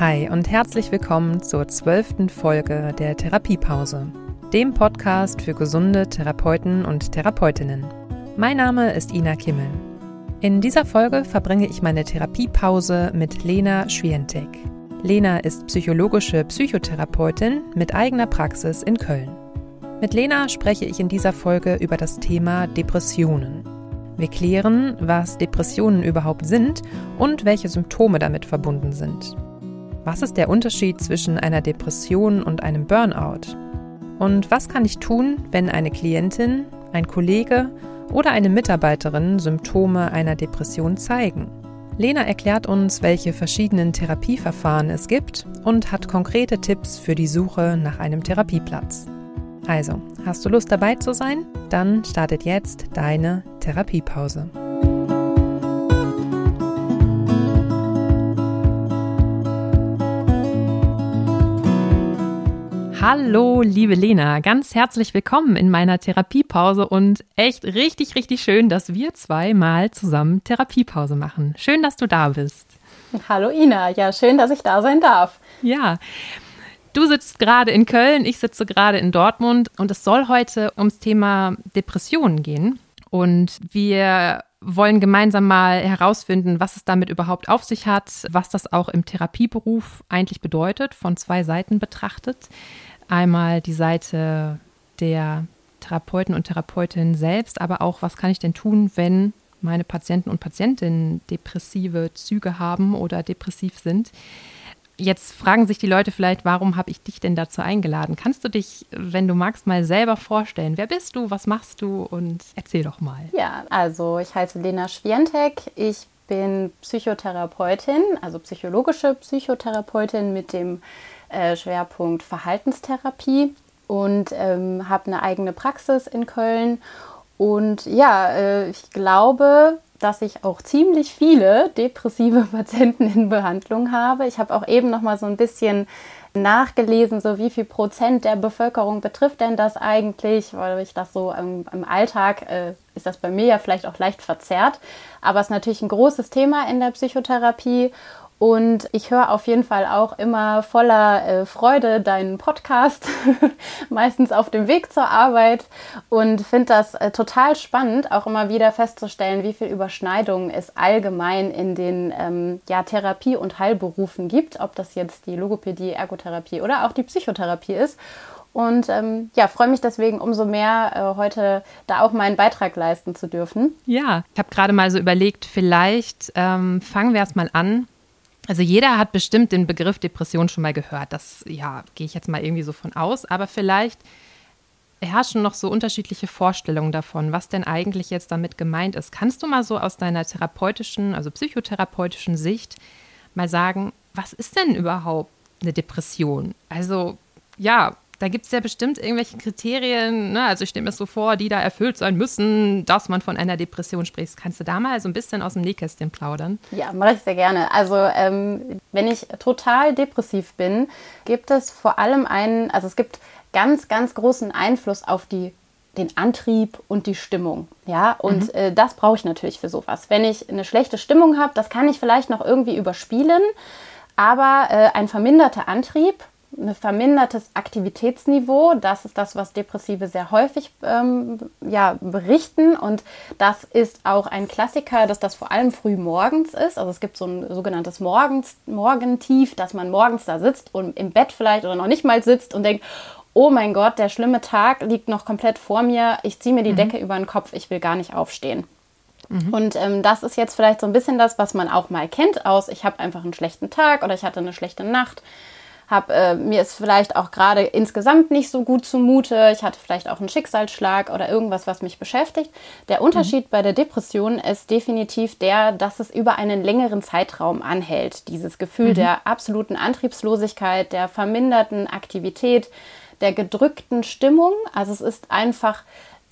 Hi und herzlich willkommen zur zwölften Folge der Therapiepause, dem Podcast für gesunde Therapeuten und Therapeutinnen. Mein Name ist Ina Kimmel. In dieser Folge verbringe ich meine Therapiepause mit Lena Schwientek. Lena ist psychologische Psychotherapeutin mit eigener Praxis in Köln. Mit Lena spreche ich in dieser Folge über das Thema Depressionen. Wir klären, was Depressionen überhaupt sind und welche Symptome damit verbunden sind. Was ist der Unterschied zwischen einer Depression und einem Burnout? Und was kann ich tun, wenn eine Klientin, ein Kollege oder eine Mitarbeiterin Symptome einer Depression zeigen? Lena erklärt uns, welche verschiedenen Therapieverfahren es gibt und hat konkrete Tipps für die Suche nach einem Therapieplatz. Also, hast du Lust dabei zu sein? Dann startet jetzt deine Therapiepause. Hallo, liebe Lena, ganz herzlich willkommen in meiner Therapiepause und echt richtig, richtig schön, dass wir zwei mal zusammen Therapiepause machen. Schön, dass du da bist. Hallo Ina, ja, schön, dass ich da sein darf. Ja. Du sitzt gerade in Köln, ich sitze gerade in Dortmund und es soll heute ums Thema Depressionen gehen. Und wir wollen gemeinsam mal herausfinden, was es damit überhaupt auf sich hat, was das auch im Therapieberuf eigentlich bedeutet, von zwei Seiten betrachtet. Einmal die Seite der Therapeuten und Therapeutinnen selbst, aber auch, was kann ich denn tun, wenn meine Patienten und Patientinnen depressive Züge haben oder depressiv sind. Jetzt fragen sich die Leute vielleicht, warum habe ich dich denn dazu eingeladen? Kannst du dich, wenn du magst, mal selber vorstellen? Wer bist du? Was machst du? Und erzähl doch mal. Ja, also ich heiße Lena Schwientek. Ich bin Psychotherapeutin, also psychologische Psychotherapeutin mit dem äh, Schwerpunkt Verhaltenstherapie und ähm, habe eine eigene Praxis in Köln. Und ja, äh, ich glaube, dass ich auch ziemlich viele depressive Patienten in Behandlung habe. Ich habe auch eben noch mal so ein bisschen nachgelesen, so wie viel Prozent der Bevölkerung betrifft denn das eigentlich, weil ich das so im, im Alltag äh, ist das bei mir ja vielleicht auch leicht verzerrt, aber es ist natürlich ein großes Thema in der Psychotherapie und ich höre auf jeden Fall auch immer voller äh, Freude deinen Podcast, meistens auf dem Weg zur Arbeit und finde das äh, total spannend, auch immer wieder festzustellen, wie viel Überschneidungen es allgemein in den ähm, ja, Therapie- und Heilberufen gibt, ob das jetzt die Logopädie, Ergotherapie oder auch die Psychotherapie ist. Und ähm, ja, freue mich deswegen umso mehr, äh, heute da auch meinen Beitrag leisten zu dürfen. Ja, ich habe gerade mal so überlegt, vielleicht ähm, fangen wir erst mal an also jeder hat bestimmt den Begriff Depression schon mal gehört. Das, ja, gehe ich jetzt mal irgendwie so von aus. Aber vielleicht herrschen noch so unterschiedliche Vorstellungen davon, was denn eigentlich jetzt damit gemeint ist. Kannst du mal so aus deiner therapeutischen, also psychotherapeutischen Sicht mal sagen, was ist denn überhaupt eine Depression? Also ja, da gibt es ja bestimmt irgendwelche Kriterien, ne? also ich stelle mir so vor, die da erfüllt sein müssen, dass man von einer Depression spricht. Kannst du da mal so ein bisschen aus dem Nähkästchen plaudern? Ja, mache ich sehr gerne. Also ähm, wenn ich total depressiv bin, gibt es vor allem einen, also es gibt ganz, ganz großen Einfluss auf die den Antrieb und die Stimmung. Ja, und mhm. äh, das brauche ich natürlich für sowas. Wenn ich eine schlechte Stimmung habe, das kann ich vielleicht noch irgendwie überspielen, aber äh, ein verminderter Antrieb ein vermindertes Aktivitätsniveau. Das ist das, was Depressive sehr häufig ähm, ja, berichten. Und das ist auch ein Klassiker, dass das vor allem früh morgens ist. Also es gibt so ein sogenanntes Morgens, Morgentief, dass man morgens da sitzt und im Bett vielleicht oder noch nicht mal sitzt und denkt, oh mein Gott, der schlimme Tag liegt noch komplett vor mir. Ich ziehe mir die mhm. Decke über den Kopf, ich will gar nicht aufstehen. Mhm. Und ähm, das ist jetzt vielleicht so ein bisschen das, was man auch mal kennt aus, ich habe einfach einen schlechten Tag oder ich hatte eine schlechte Nacht hab, äh, mir ist vielleicht auch gerade insgesamt nicht so gut zumute, ich hatte vielleicht auch einen Schicksalsschlag oder irgendwas, was mich beschäftigt. Der Unterschied mhm. bei der Depression ist definitiv der, dass es über einen längeren Zeitraum anhält. Dieses Gefühl mhm. der absoluten Antriebslosigkeit, der verminderten Aktivität, der gedrückten Stimmung. Also es ist einfach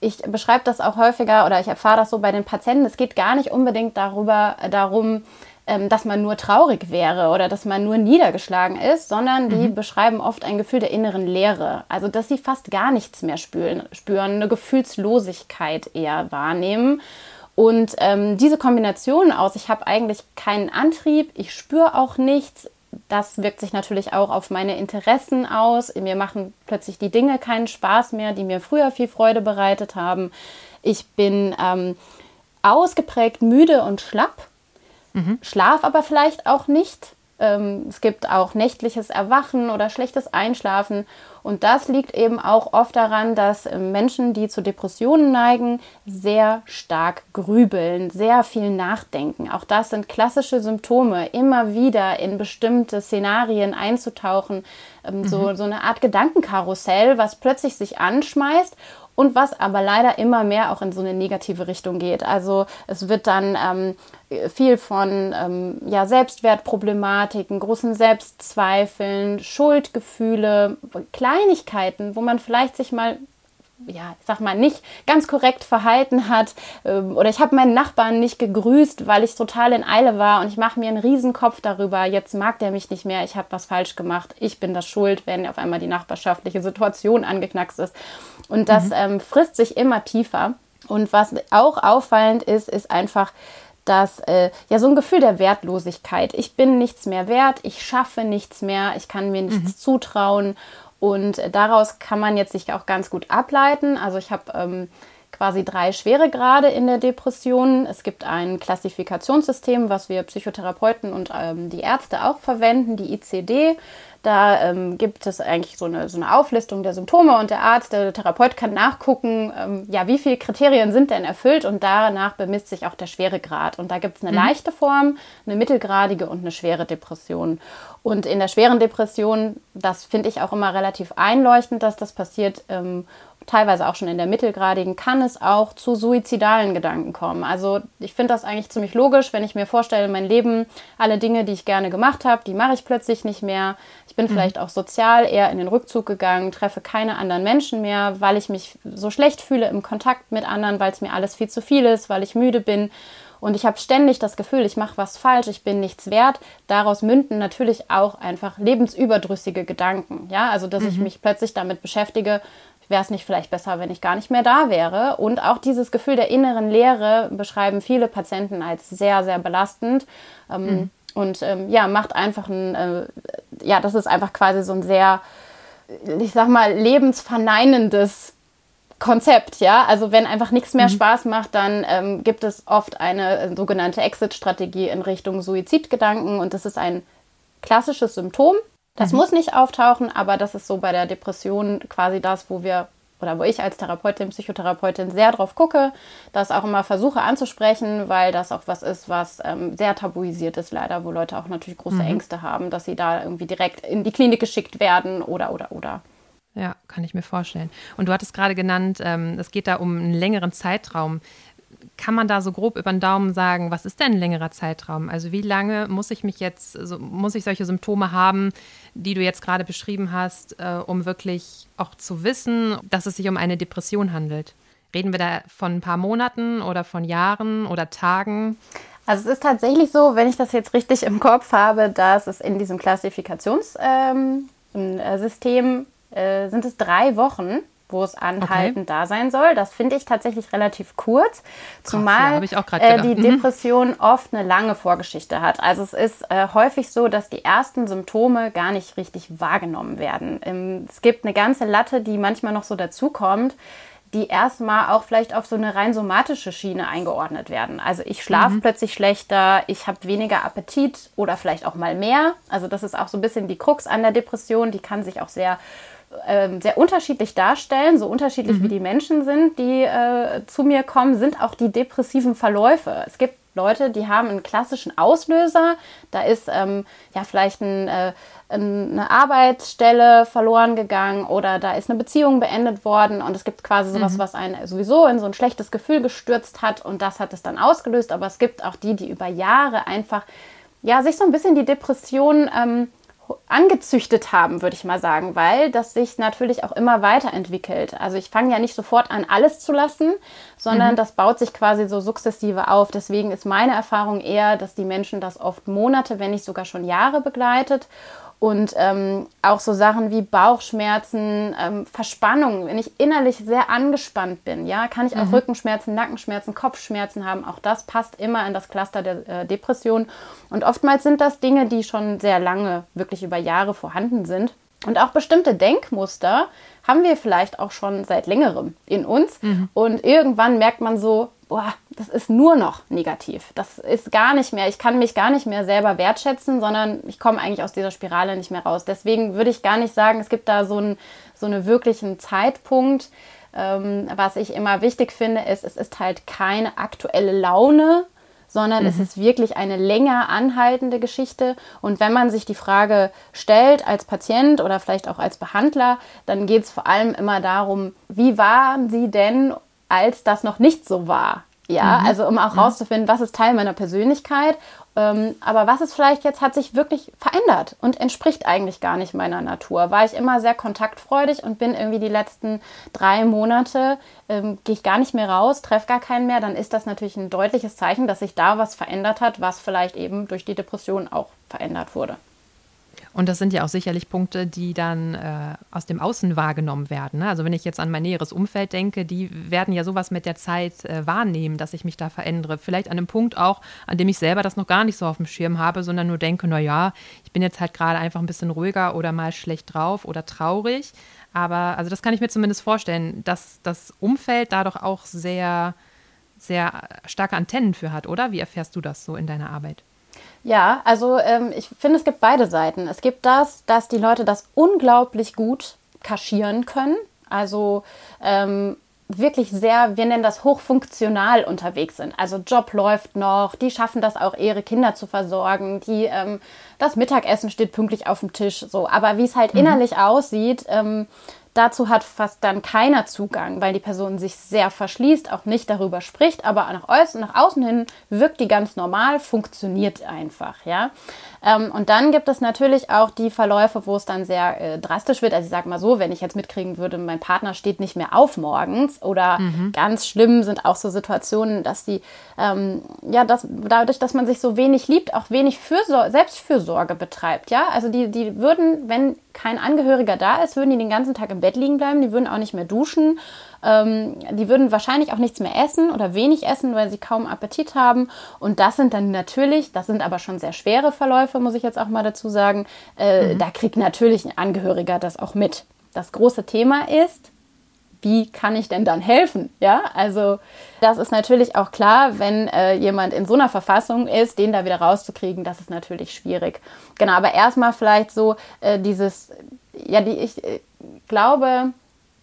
ich beschreibe das auch häufiger oder ich erfahre das so bei den Patienten. Es geht gar nicht unbedingt darüber, darum, ähm, dass man nur traurig wäre oder dass man nur niedergeschlagen ist, sondern die mhm. beschreiben oft ein Gefühl der inneren Leere. Also, dass sie fast gar nichts mehr spüren, spüren eine Gefühlslosigkeit eher wahrnehmen. Und ähm, diese Kombination aus, ich habe eigentlich keinen Antrieb, ich spüre auch nichts, das wirkt sich natürlich auch auf meine Interessen aus. Mir machen plötzlich die Dinge keinen Spaß mehr, die mir früher viel Freude bereitet haben. Ich bin ähm, ausgeprägt müde und schlapp, mhm. schlaf aber vielleicht auch nicht. Ähm, es gibt auch nächtliches Erwachen oder schlechtes Einschlafen. Und das liegt eben auch oft daran, dass äh, Menschen, die zu Depressionen neigen, sehr stark grübeln, sehr viel nachdenken. Auch das sind klassische Symptome, immer wieder in bestimmte Szenarien einzutauchen. Ähm, mhm. so, so eine Art Gedankenkarussell, was plötzlich sich anschmeißt und was aber leider immer mehr auch in so eine negative Richtung geht. Also es wird dann ähm, viel von ähm, ja, Selbstwertproblematiken, großen Selbstzweifeln, Schuldgefühle, Kleinigkeiten, wo man vielleicht sich mal ja, ich sag mal, nicht ganz korrekt verhalten hat ähm, oder ich habe meinen Nachbarn nicht gegrüßt, weil ich total in Eile war und ich mache mir einen Riesenkopf darüber, jetzt mag der mich nicht mehr, ich habe was falsch gemacht, ich bin das schuld, wenn auf einmal die nachbarschaftliche Situation angeknackst ist. Und das mhm. ähm, frisst sich immer tiefer. Und was auch auffallend ist, ist einfach, dass äh, ja so ein Gefühl der Wertlosigkeit. Ich bin nichts mehr wert, ich schaffe nichts mehr, ich kann mir nichts mhm. zutrauen und daraus kann man jetzt sich auch ganz gut ableiten. Also ich habe ähm, quasi drei Schweregrade in der Depression. Es gibt ein Klassifikationssystem, was wir Psychotherapeuten und ähm, die Ärzte auch verwenden, die ICD. Da ähm, gibt es eigentlich so eine, so eine Auflistung der Symptome und der Arzt, der Therapeut kann nachgucken, ähm, ja, wie viele Kriterien sind denn erfüllt und danach bemisst sich auch der Schweregrad. Und da gibt es eine mhm. leichte Form, eine mittelgradige und eine schwere Depression. Und in der schweren Depression, das finde ich auch immer relativ einleuchtend, dass das passiert, ähm, teilweise auch schon in der mittelgradigen, kann es auch zu suizidalen Gedanken kommen. Also ich finde das eigentlich ziemlich logisch, wenn ich mir vorstelle, mein Leben, alle Dinge, die ich gerne gemacht habe, die mache ich plötzlich nicht mehr. Ich bin mhm. vielleicht auch sozial eher in den Rückzug gegangen, treffe keine anderen Menschen mehr, weil ich mich so schlecht fühle im Kontakt mit anderen, weil es mir alles viel zu viel ist, weil ich müde bin. Und ich habe ständig das Gefühl, ich mache was falsch, ich bin nichts wert. Daraus münden natürlich auch einfach lebensüberdrüssige Gedanken. Ja, also dass mhm. ich mich plötzlich damit beschäftige, wäre es nicht vielleicht besser, wenn ich gar nicht mehr da wäre. Und auch dieses Gefühl der inneren Leere beschreiben viele Patienten als sehr, sehr belastend. Ähm, mhm. Und ähm, ja, macht einfach ein, äh, ja, das ist einfach quasi so ein sehr, ich sag mal, lebensverneinendes Konzept, ja. Also wenn einfach nichts mehr mhm. Spaß macht, dann ähm, gibt es oft eine äh, sogenannte Exit-Strategie in Richtung Suizidgedanken und das ist ein klassisches Symptom. Das mhm. muss nicht auftauchen, aber das ist so bei der Depression quasi das, wo wir oder wo ich als Therapeutin, Psychotherapeutin sehr drauf gucke, das auch immer versuche anzusprechen, weil das auch was ist, was ähm, sehr tabuisiert ist leider, wo Leute auch natürlich große mhm. Ängste haben, dass sie da irgendwie direkt in die Klinik geschickt werden oder oder oder. Ja, kann ich mir vorstellen. Und du hattest gerade genannt, ähm, es geht da um einen längeren Zeitraum. Kann man da so grob über den Daumen sagen, was ist denn ein längerer Zeitraum? Also wie lange muss ich mich jetzt, so, muss ich solche Symptome haben, die du jetzt gerade beschrieben hast, äh, um wirklich auch zu wissen, dass es sich um eine Depression handelt? Reden wir da von ein paar Monaten oder von Jahren oder Tagen? Also es ist tatsächlich so, wenn ich das jetzt richtig im Kopf habe, dass es in diesem Klassifikationssystem ähm, äh, äh, sind es drei Wochen, wo es anhaltend okay. da sein soll. Das finde ich tatsächlich relativ kurz, zumal Krass, ja, äh, die mhm. Depression oft eine lange Vorgeschichte hat. Also es ist äh, häufig so, dass die ersten Symptome gar nicht richtig wahrgenommen werden. Ähm, es gibt eine ganze Latte, die manchmal noch so dazukommt die erstmal auch vielleicht auf so eine rein somatische Schiene eingeordnet werden. Also ich schlafe mhm. plötzlich schlechter, ich habe weniger Appetit oder vielleicht auch mal mehr. Also das ist auch so ein bisschen die Krux an der Depression, die kann sich auch sehr ähm, sehr unterschiedlich darstellen, so unterschiedlich mhm. wie die Menschen sind, die äh, zu mir kommen, sind auch die depressiven Verläufe. Es gibt Leute, die haben einen klassischen Auslöser. Da ist ähm, ja vielleicht ein, äh, eine Arbeitsstelle verloren gegangen oder da ist eine Beziehung beendet worden und es gibt quasi sowas, mhm. was einen sowieso in so ein schlechtes Gefühl gestürzt hat und das hat es dann ausgelöst. Aber es gibt auch die, die über Jahre einfach ja sich so ein bisschen die Depression ähm, angezüchtet haben, würde ich mal sagen, weil das sich natürlich auch immer weiterentwickelt. Also ich fange ja nicht sofort an, alles zu lassen, sondern mhm. das baut sich quasi so sukzessive auf. Deswegen ist meine Erfahrung eher, dass die Menschen das oft Monate, wenn nicht sogar schon Jahre begleitet Und ähm, auch so Sachen wie Bauchschmerzen, ähm, Verspannungen, wenn ich innerlich sehr angespannt bin, ja, kann ich auch mhm. Rückenschmerzen, Nackenschmerzen, Kopfschmerzen haben. Auch das passt immer in das Cluster der äh, Depression. Und oftmals sind das Dinge, die schon sehr lange, wirklich über Jahre vorhanden sind. Und auch bestimmte Denkmuster haben wir vielleicht auch schon seit längerem in uns. Mhm. Und irgendwann merkt man so, boah, das ist nur noch negativ. Das ist gar nicht mehr, ich kann mich gar nicht mehr selber wertschätzen, sondern ich komme eigentlich aus dieser Spirale nicht mehr raus. Deswegen würde ich gar nicht sagen, es gibt da so, ein, so einen wirklichen Zeitpunkt. Ähm, was ich immer wichtig finde, ist, es ist halt keine aktuelle Laune, sondern mhm. es ist wirklich eine länger anhaltende Geschichte. Und wenn man sich die Frage stellt als Patient oder vielleicht auch als Behandler, dann geht es vor allem immer darum, wie waren Sie denn als das noch nicht so war. Ja, mhm. also um auch rauszufinden, was ist Teil meiner Persönlichkeit, ähm, aber was ist vielleicht jetzt, hat sich wirklich verändert und entspricht eigentlich gar nicht meiner Natur. War ich immer sehr kontaktfreudig und bin irgendwie die letzten drei Monate, ähm, gehe ich gar nicht mehr raus, treffe gar keinen mehr, dann ist das natürlich ein deutliches Zeichen, dass sich da was verändert hat, was vielleicht eben durch die Depression auch verändert wurde. Und das sind ja auch sicherlich Punkte, die dann äh, aus dem Außen wahrgenommen werden. Ne? Also wenn ich jetzt an mein näheres Umfeld denke, die werden ja sowas mit der Zeit äh, wahrnehmen, dass ich mich da verändere. Vielleicht an einem Punkt auch, an dem ich selber das noch gar nicht so auf dem Schirm habe, sondern nur denke, na ja, ich bin jetzt halt gerade einfach ein bisschen ruhiger oder mal schlecht drauf oder traurig. Aber also das kann ich mir zumindest vorstellen, dass das Umfeld da doch auch sehr, sehr starke Antennen für hat, oder? Wie erfährst du das so in deiner Arbeit? Ja, also ähm, ich finde, es gibt beide Seiten. Es gibt das, dass die Leute das unglaublich gut kaschieren können. Also ähm, wirklich sehr, wir nennen das hochfunktional unterwegs sind. Also Job läuft noch, die schaffen das auch, ihre Kinder zu versorgen, die ähm, das Mittagessen steht pünktlich auf dem Tisch, so. Aber wie es halt mhm. innerlich aussieht, ähm, Dazu hat fast dann keiner Zugang, weil die Person sich sehr verschließt, auch nicht darüber spricht, aber nach außen, nach außen hin wirkt die ganz normal, funktioniert einfach, ja. Ähm, und dann gibt es natürlich auch die Verläufe, wo es dann sehr äh, drastisch wird. Also ich sage mal so, wenn ich jetzt mitkriegen würde, mein Partner steht nicht mehr auf morgens oder mhm. ganz schlimm sind auch so Situationen, dass die, ähm, ja, dass, dadurch, dass man sich so wenig liebt, auch wenig Fürsor Selbstfürsorge betreibt, ja. Also die, die würden, wenn kein Angehöriger da ist, würden die den ganzen Tag im Bett liegen bleiben, die würden auch nicht mehr duschen ähm, die würden wahrscheinlich auch nichts mehr essen oder wenig essen, weil sie kaum Appetit haben. Und das sind dann natürlich, das sind aber schon sehr schwere Verläufe, muss ich jetzt auch mal dazu sagen. Äh, mhm. Da kriegt natürlich ein Angehöriger das auch mit. Das große Thema ist, wie kann ich denn dann helfen? Ja, also das ist natürlich auch klar, wenn äh, jemand in so einer Verfassung ist, den da wieder rauszukriegen, das ist natürlich schwierig. Genau, aber erstmal vielleicht so äh, dieses, ja, die, ich äh, glaube,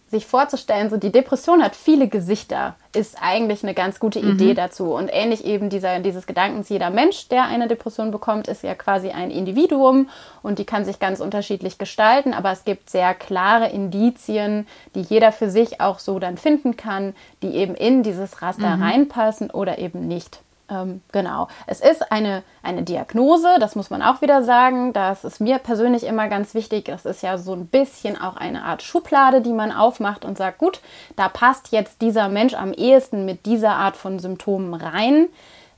sich vorzustellen, so die Depression hat viele Gesichter, ist eigentlich eine ganz gute mhm. Idee dazu. Und ähnlich eben dieser, dieses Gedankens, jeder Mensch, der eine Depression bekommt, ist ja quasi ein Individuum und die kann sich ganz unterschiedlich gestalten, aber es gibt sehr klare Indizien, die jeder für sich auch so dann finden kann, die eben in dieses Raster mhm. reinpassen oder eben nicht. Ähm, genau. Es ist eine, eine Diagnose, das muss man auch wieder sagen. Das ist mir persönlich immer ganz wichtig. Das ist ja so ein bisschen auch eine Art Schublade, die man aufmacht und sagt, gut, da passt jetzt dieser Mensch am ehesten mit dieser Art von Symptomen rein.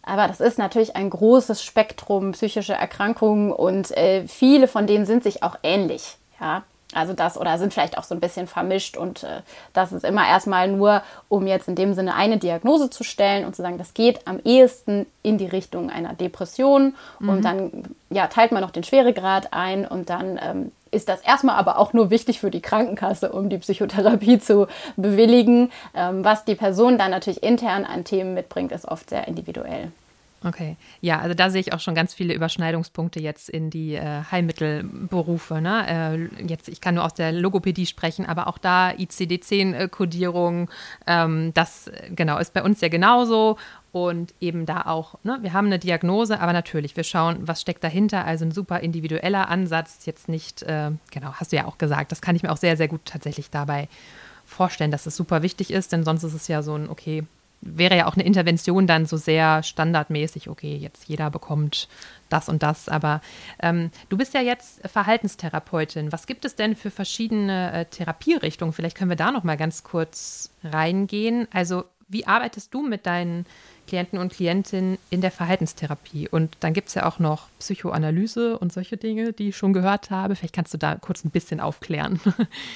Aber das ist natürlich ein großes Spektrum psychischer Erkrankungen und äh, viele von denen sind sich auch ähnlich. Ja, also das oder sind vielleicht auch so ein bisschen vermischt und äh, das ist immer erstmal nur, um jetzt in dem Sinne eine Diagnose zu stellen und zu sagen, das geht am ehesten in die Richtung einer Depression mhm. und dann ja, teilt man noch den Schweregrad ein und dann ähm, ist das erstmal aber auch nur wichtig für die Krankenkasse, um die Psychotherapie zu bewilligen. Ähm, was die Person dann natürlich intern an Themen mitbringt, ist oft sehr individuell. Okay, ja, also da sehe ich auch schon ganz viele Überschneidungspunkte jetzt in die äh, Heilmittelberufe. Ne? Äh, jetzt, ich kann nur aus der Logopädie sprechen, aber auch da ICD-10-Kodierung, ähm, das genau ist bei uns ja genauso und eben da auch, ne, wir haben eine Diagnose, aber natürlich, wir schauen, was steckt dahinter, also ein super individueller Ansatz, jetzt nicht, äh, genau, hast du ja auch gesagt, das kann ich mir auch sehr, sehr gut tatsächlich dabei vorstellen, dass es super wichtig ist, denn sonst ist es ja so ein, okay, wäre ja auch eine Intervention dann so sehr standardmäßig, okay, jetzt jeder bekommt das und das. Aber ähm, du bist ja jetzt Verhaltenstherapeutin. Was gibt es denn für verschiedene äh, Therapierichtungen? Vielleicht können wir da noch mal ganz kurz reingehen. Also wie arbeitest du mit deinen Klienten und Klientinnen in der Verhaltenstherapie. Und dann gibt es ja auch noch Psychoanalyse und solche Dinge, die ich schon gehört habe. Vielleicht kannst du da kurz ein bisschen aufklären.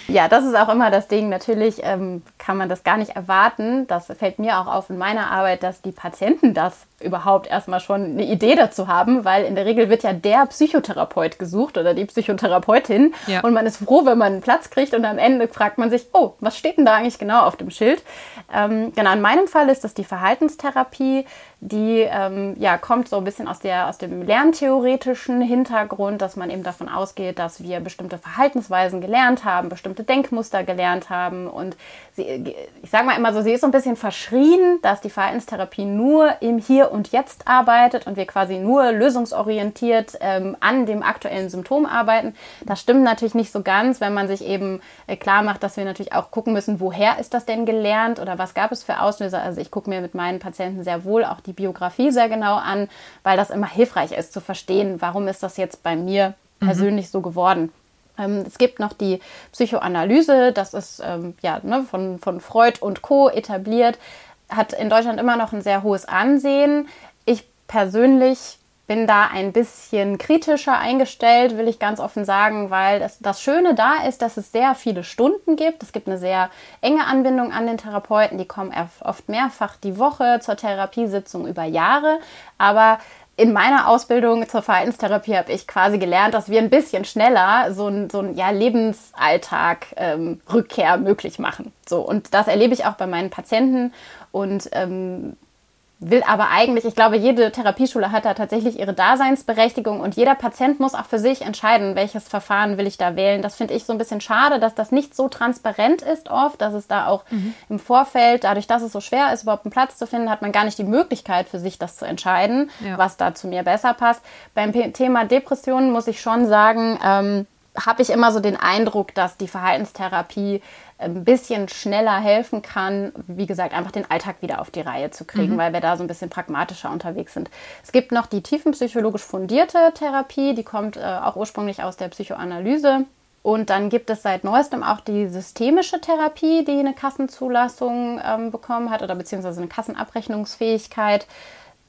Ja, das ist auch immer das Ding. Natürlich ähm, kann man das gar nicht erwarten. Das fällt mir auch auf in meiner Arbeit, dass die Patienten das überhaupt erstmal schon eine Idee dazu haben, weil in der Regel wird ja der Psychotherapeut gesucht oder die Psychotherapeutin ja. und man ist froh, wenn man einen Platz kriegt und am Ende fragt man sich, oh, was steht denn da eigentlich genau auf dem Schild? Ähm, genau, in meinem Fall ist das die Verhaltenstherapie die ähm, ja, kommt so ein bisschen aus, der, aus dem lerntheoretischen Hintergrund, dass man eben davon ausgeht, dass wir bestimmte Verhaltensweisen gelernt haben, bestimmte Denkmuster gelernt haben. Und sie, ich sage mal immer so, sie ist so ein bisschen verschrien, dass die Verhaltenstherapie nur im Hier und Jetzt arbeitet und wir quasi nur lösungsorientiert ähm, an dem aktuellen Symptom arbeiten. Das stimmt natürlich nicht so ganz, wenn man sich eben äh, klar macht, dass wir natürlich auch gucken müssen, woher ist das denn gelernt oder was gab es für Auslöser. Also ich gucke mir mit meinen Patienten sehr wohl auch die die Biografie sehr genau an, weil das immer hilfreich ist zu verstehen, warum ist das jetzt bei mir mhm. persönlich mhm. so geworden. Ähm, es gibt noch die Psychoanalyse, das ist ähm, ja, ne, von, von Freud und Co. etabliert, hat in Deutschland immer noch ein sehr hohes Ansehen. Ich persönlich bin da ein bisschen kritischer eingestellt, will ich ganz offen sagen, weil das, das Schöne da ist, dass es sehr viele Stunden gibt. Es gibt eine sehr enge Anbindung an den Therapeuten, die kommen oft mehrfach die Woche zur Therapiesitzung über Jahre. Aber in meiner Ausbildung zur Verhaltenstherapie habe ich quasi gelernt, dass wir ein bisschen schneller so ein, so ein ja, Lebensalltag ähm, möglich machen. So, und das erlebe ich auch bei meinen Patienten. Und ähm, will aber eigentlich, ich glaube, jede Therapieschule hat da tatsächlich ihre Daseinsberechtigung und jeder Patient muss auch für sich entscheiden, welches Verfahren will ich da wählen. Das finde ich so ein bisschen schade, dass das nicht so transparent ist oft, dass es da auch mhm. im Vorfeld, dadurch, dass es so schwer ist, überhaupt einen Platz zu finden, hat man gar nicht die Möglichkeit für sich das zu entscheiden, ja. was da zu mir besser passt. Beim Thema Depressionen muss ich schon sagen, ähm, habe ich immer so den Eindruck, dass die Verhaltenstherapie ein bisschen schneller helfen kann, wie gesagt, einfach den Alltag wieder auf die Reihe zu kriegen, mhm. weil wir da so ein bisschen pragmatischer unterwegs sind. Es gibt noch die tiefenpsychologisch fundierte Therapie, die kommt äh, auch ursprünglich aus der Psychoanalyse. Und dann gibt es seit neuestem auch die systemische Therapie, die eine Kassenzulassung ähm, bekommen hat oder beziehungsweise eine Kassenabrechnungsfähigkeit.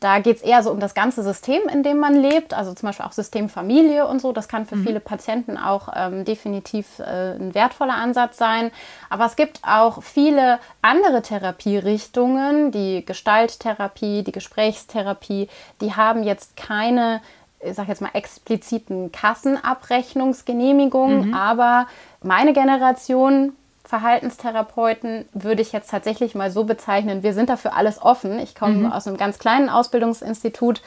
Da geht es eher so um das ganze System, in dem man lebt, also zum Beispiel auch System Familie und so. Das kann für mhm. viele Patienten auch ähm, definitiv äh, ein wertvoller Ansatz sein. Aber es gibt auch viele andere Therapierichtungen, die Gestalttherapie, die Gesprächstherapie, die haben jetzt keine ich sage jetzt mal expliziten Kassenabrechnungsgenehmigungen, mhm. aber meine Generation Verhaltenstherapeuten würde ich jetzt tatsächlich mal so bezeichnen, wir sind dafür alles offen. Ich komme mhm. aus einem ganz kleinen Ausbildungsinstitut,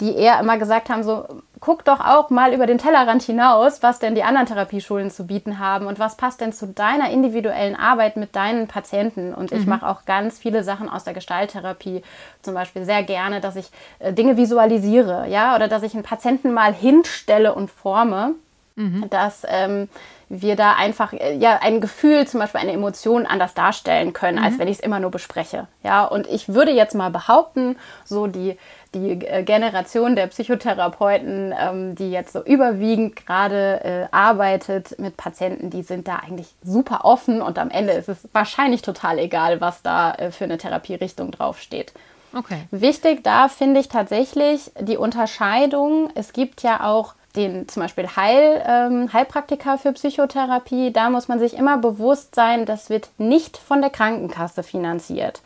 die eher immer gesagt haben, so guck doch auch mal über den Tellerrand hinaus, was denn die anderen Therapieschulen zu bieten haben und was passt denn zu deiner individuellen Arbeit mit deinen Patienten. Und ich mhm. mache auch ganz viele Sachen aus der Gestalttherapie, zum Beispiel sehr gerne, dass ich äh, Dinge visualisiere, ja, oder dass ich einen Patienten mal hinstelle und forme, mhm. dass ähm, wir da einfach äh, ja ein Gefühl, zum Beispiel eine Emotion anders darstellen können, mhm. als wenn ich es immer nur bespreche. Ja, und ich würde jetzt mal behaupten, so die die äh, Generation der Psychotherapeuten, ähm, die jetzt so überwiegend gerade äh, arbeitet mit Patienten, die sind da eigentlich super offen und am Ende ist es wahrscheinlich total egal, was da äh, für eine Therapierichtung draufsteht. Okay. Wichtig da finde ich tatsächlich die Unterscheidung. Es gibt ja auch den zum Beispiel Heil, ähm, Heilpraktiker für Psychotherapie, da muss man sich immer bewusst sein, das wird nicht von der Krankenkasse finanziert.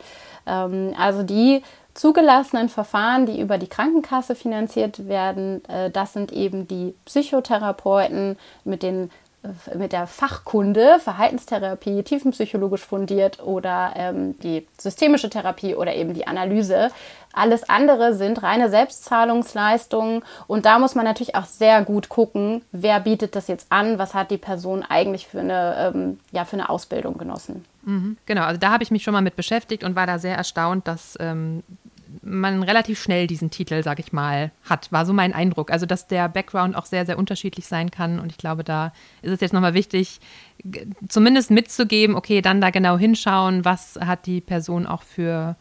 Ähm, also die zugelassenen Verfahren, die über die Krankenkasse finanziert werden, äh, das sind eben die Psychotherapeuten mit den mit der Fachkunde, Verhaltenstherapie, tiefenpsychologisch fundiert oder ähm, die systemische Therapie oder eben die Analyse. Alles andere sind reine Selbstzahlungsleistungen und da muss man natürlich auch sehr gut gucken, wer bietet das jetzt an, was hat die Person eigentlich für eine, ähm, ja, für eine Ausbildung genossen. Mhm, genau, also da habe ich mich schon mal mit beschäftigt und war da sehr erstaunt, dass ähm, man relativ schnell diesen Titel, sag ich mal, hat, war so mein Eindruck. Also, dass der Background auch sehr, sehr unterschiedlich sein kann. Und ich glaube, da ist es jetzt nochmal wichtig, zumindest mitzugeben, okay, dann da genau hinschauen, was hat die Person auch für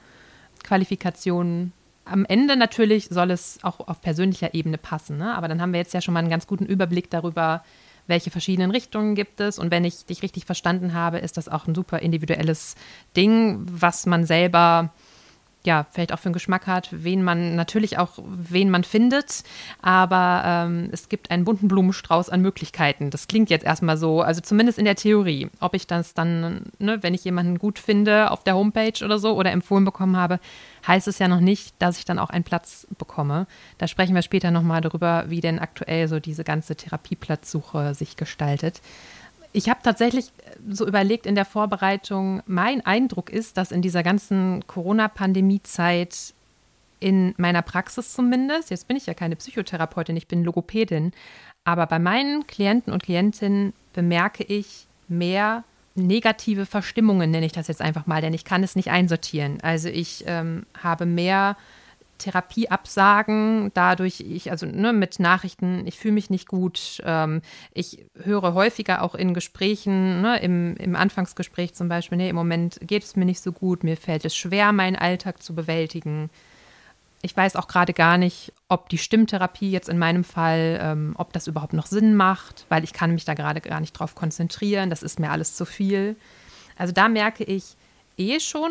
Qualifikationen. Am Ende natürlich soll es auch auf persönlicher Ebene passen, ne? aber dann haben wir jetzt ja schon mal einen ganz guten Überblick darüber, welche verschiedenen Richtungen gibt es. Und wenn ich dich richtig verstanden habe, ist das auch ein super individuelles Ding, was man selber ja, vielleicht auch für einen Geschmack hat, wen man natürlich auch, wen man findet. Aber ähm, es gibt einen bunten Blumenstrauß an Möglichkeiten. Das klingt jetzt erstmal so, also zumindest in der Theorie. Ob ich das dann, ne, wenn ich jemanden gut finde auf der Homepage oder so oder empfohlen bekommen habe, heißt es ja noch nicht, dass ich dann auch einen Platz bekomme. Da sprechen wir später nochmal darüber, wie denn aktuell so diese ganze Therapieplatzsuche sich gestaltet. Ich habe tatsächlich äh, so überlegt in der Vorbereitung, mein Eindruck ist, dass in dieser ganzen Corona-Pandemie-Zeit in meiner Praxis zumindest, jetzt bin ich ja keine Psychotherapeutin, ich bin Logopädin, aber bei meinen Klienten und Klientinnen bemerke ich mehr negative Verstimmungen, nenne ich das jetzt einfach mal, denn ich kann es nicht einsortieren. Also ich ähm, habe mehr Therapieabsagen, dadurch ich, also ne, mit Nachrichten, ich fühle mich nicht gut. Ähm, ich höre häufiger auch in Gesprächen, ne, im, im Anfangsgespräch zum Beispiel, nee, im Moment geht es mir nicht so gut, mir fällt es schwer, meinen Alltag zu bewältigen. Ich weiß auch gerade gar nicht, ob die Stimmtherapie jetzt in meinem Fall, ähm, ob das überhaupt noch Sinn macht, weil ich kann mich da gerade gar nicht drauf konzentrieren. Das ist mir alles zu viel. Also da merke ich eh schon,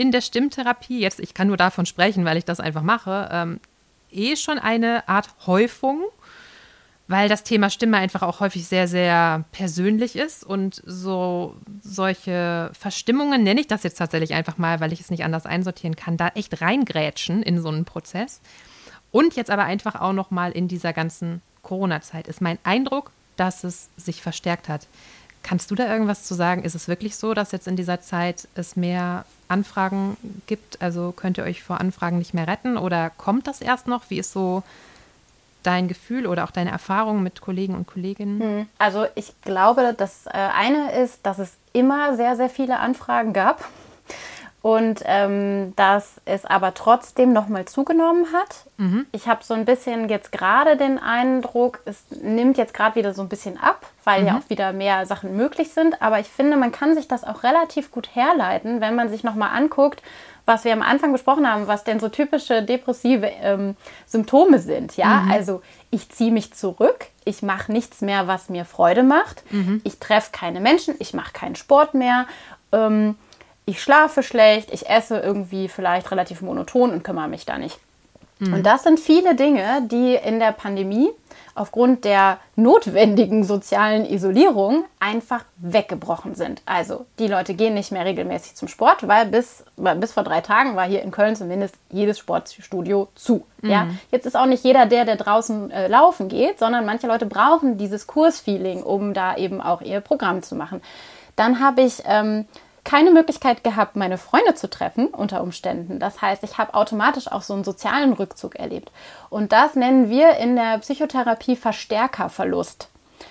in der Stimmtherapie, jetzt ich kann nur davon sprechen, weil ich das einfach mache, ähm, eh schon eine Art Häufung, weil das Thema Stimme einfach auch häufig sehr, sehr persönlich ist und so solche Verstimmungen, nenne ich das jetzt tatsächlich einfach mal, weil ich es nicht anders einsortieren kann, da echt reingrätschen in so einen Prozess. Und jetzt aber einfach auch noch mal in dieser ganzen Corona-Zeit ist mein Eindruck, dass es sich verstärkt hat. Kannst du da irgendwas zu sagen? Ist es wirklich so, dass jetzt in dieser Zeit es mehr Anfragen gibt? Also könnt ihr euch vor Anfragen nicht mehr retten oder kommt das erst noch? Wie ist so dein Gefühl oder auch deine Erfahrung mit Kollegen und Kolleginnen? Hm. Also ich glaube, das äh, eine ist, dass es immer sehr, sehr viele Anfragen gab und ähm, dass es aber trotzdem nochmal zugenommen hat. Mhm. Ich habe so ein bisschen jetzt gerade den Eindruck, es nimmt jetzt gerade wieder so ein bisschen ab, weil mhm. ja auch wieder mehr Sachen möglich sind. Aber ich finde, man kann sich das auch relativ gut herleiten, wenn man sich nochmal anguckt, was wir am Anfang besprochen haben, was denn so typische depressive ähm, Symptome sind. Ja, mhm. also ich ziehe mich zurück, ich mache nichts mehr, was mir Freude macht, mhm. ich treffe keine Menschen, ich mache keinen Sport mehr. Ähm, ich schlafe schlecht, ich esse irgendwie vielleicht relativ monoton und kümmere mich da nicht. Mhm. Und das sind viele Dinge, die in der Pandemie aufgrund der notwendigen sozialen Isolierung einfach weggebrochen sind. Also die Leute gehen nicht mehr regelmäßig zum Sport, weil bis, bis vor drei Tagen war hier in Köln zumindest jedes Sportstudio zu. Mhm. Ja? Jetzt ist auch nicht jeder der, der draußen äh, laufen geht, sondern manche Leute brauchen dieses Kursfeeling, um da eben auch ihr Programm zu machen. Dann habe ich ähm, keine Möglichkeit gehabt, meine Freunde zu treffen unter Umständen. Das heißt, ich habe automatisch auch so einen sozialen Rückzug erlebt. Und das nennen wir in der Psychotherapie Verstärkerverlust.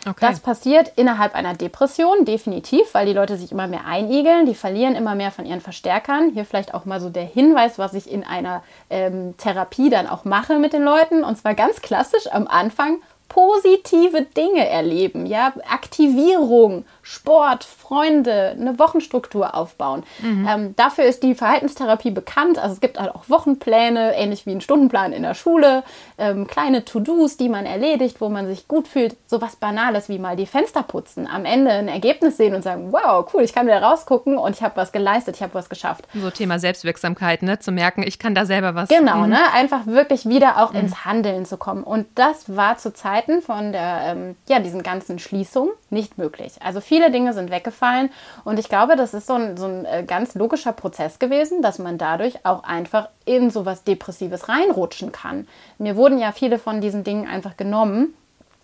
Okay. Das passiert innerhalb einer Depression, definitiv, weil die Leute sich immer mehr einigeln, die verlieren immer mehr von ihren Verstärkern. Hier vielleicht auch mal so der Hinweis, was ich in einer ähm, Therapie dann auch mache mit den Leuten. Und zwar ganz klassisch am Anfang positive Dinge erleben, ja, Aktivierung, Sport, Freunde, eine Wochenstruktur aufbauen. Mhm. Ähm, dafür ist die Verhaltenstherapie bekannt. Also es gibt halt auch Wochenpläne, ähnlich wie ein Stundenplan in der Schule, ähm, kleine To-Dos, die man erledigt, wo man sich gut fühlt. So was Banales wie mal die Fenster putzen, am Ende ein Ergebnis sehen und sagen, wow, cool, ich kann wieder rausgucken und ich habe was geleistet, ich habe was geschafft. So Thema Selbstwirksamkeit, ne, zu merken, ich kann da selber was. Genau, mhm. ne, einfach wirklich wieder auch mhm. ins Handeln zu kommen. Und das war Zeit Zeiten von der, ähm, ja, diesen ganzen Schließungen nicht möglich. Also viele Dinge sind weggefallen und ich glaube, das ist so ein, so ein äh, ganz logischer Prozess gewesen, dass man dadurch auch einfach in sowas Depressives reinrutschen kann. Mir wurden ja viele von diesen Dingen einfach genommen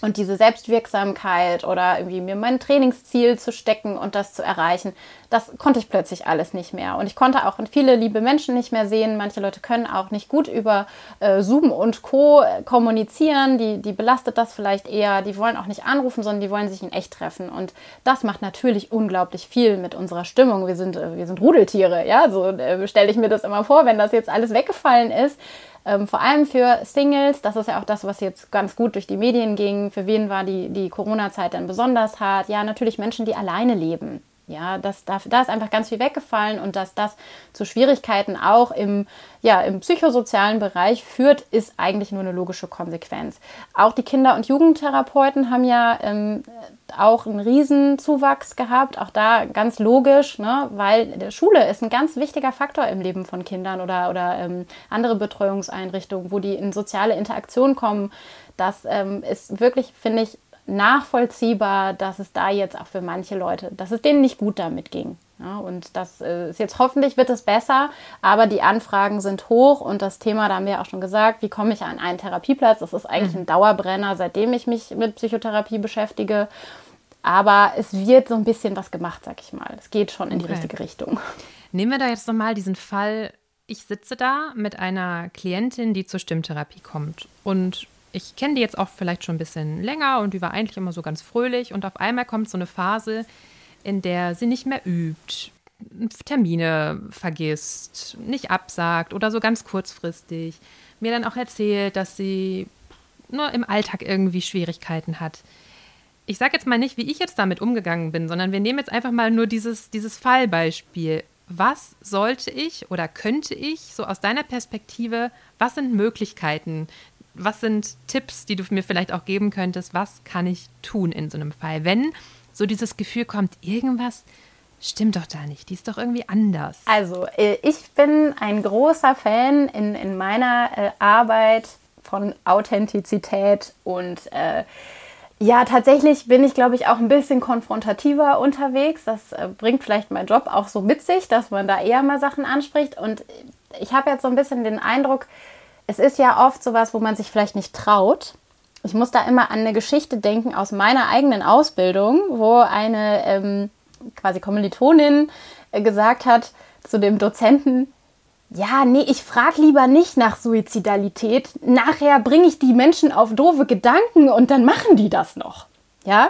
und diese Selbstwirksamkeit oder irgendwie mir mein Trainingsziel zu stecken und das zu erreichen, das konnte ich plötzlich alles nicht mehr. Und ich konnte auch viele liebe Menschen nicht mehr sehen. Manche Leute können auch nicht gut über äh, Zoom und Co. kommunizieren. Die, die belastet das vielleicht eher. Die wollen auch nicht anrufen, sondern die wollen sich in echt treffen. Und das macht natürlich unglaublich viel mit unserer Stimmung. Wir sind, äh, wir sind Rudeltiere, ja. So äh, stelle ich mir das immer vor, wenn das jetzt alles weggefallen ist ähm, vor allem für Singles, das ist ja auch das, was jetzt ganz gut durch die Medien ging. Für wen war die, die Corona-Zeit dann besonders hart? Ja, natürlich Menschen, die alleine leben. Ja, das, da, da ist einfach ganz viel weggefallen und dass das zu Schwierigkeiten auch im, ja, im psychosozialen Bereich führt, ist eigentlich nur eine logische Konsequenz. Auch die Kinder- und Jugendtherapeuten haben ja ähm, auch einen Riesenzuwachs gehabt, auch da ganz logisch, ne, weil die Schule ist ein ganz wichtiger Faktor im Leben von Kindern oder, oder ähm, andere Betreuungseinrichtungen, wo die in soziale Interaktion kommen. Das ähm, ist wirklich, finde ich, nachvollziehbar, dass es da jetzt auch für manche Leute, dass es denen nicht gut damit ging. Ja, und das äh, ist jetzt hoffentlich wird es besser, aber die Anfragen sind hoch und das Thema, da haben wir auch schon gesagt, wie komme ich an einen Therapieplatz? Das ist eigentlich mhm. ein Dauerbrenner, seitdem ich mich mit Psychotherapie beschäftige. Aber es wird so ein bisschen was gemacht, sag ich mal. Es geht schon in okay. die richtige Richtung. Nehmen wir da jetzt nochmal diesen Fall, ich sitze da mit einer Klientin, die zur Stimmtherapie kommt und ich kenne die jetzt auch vielleicht schon ein bisschen länger und die war eigentlich immer so ganz fröhlich und auf einmal kommt so eine Phase, in der sie nicht mehr übt, Termine vergisst, nicht absagt oder so ganz kurzfristig. Mir dann auch erzählt, dass sie nur im Alltag irgendwie Schwierigkeiten hat. Ich sage jetzt mal nicht, wie ich jetzt damit umgegangen bin, sondern wir nehmen jetzt einfach mal nur dieses, dieses Fallbeispiel. Was sollte ich oder könnte ich so aus deiner Perspektive, was sind Möglichkeiten, was sind Tipps, die du mir vielleicht auch geben könntest? Was kann ich tun in so einem Fall, wenn so dieses Gefühl kommt, irgendwas stimmt doch da nicht, die ist doch irgendwie anders. Also, äh, ich bin ein großer Fan in, in meiner äh, Arbeit von Authentizität und äh, ja, tatsächlich bin ich, glaube ich, auch ein bisschen konfrontativer unterwegs. Das äh, bringt vielleicht mein Job auch so mit sich, dass man da eher mal Sachen anspricht. Und ich habe jetzt so ein bisschen den Eindruck, es ist ja oft sowas, wo man sich vielleicht nicht traut. Ich muss da immer an eine Geschichte denken aus meiner eigenen Ausbildung, wo eine ähm, quasi Kommilitonin äh, gesagt hat zu dem Dozenten, ja, nee, ich frage lieber nicht nach Suizidalität. Nachher bringe ich die Menschen auf doofe Gedanken und dann machen die das noch. Ja?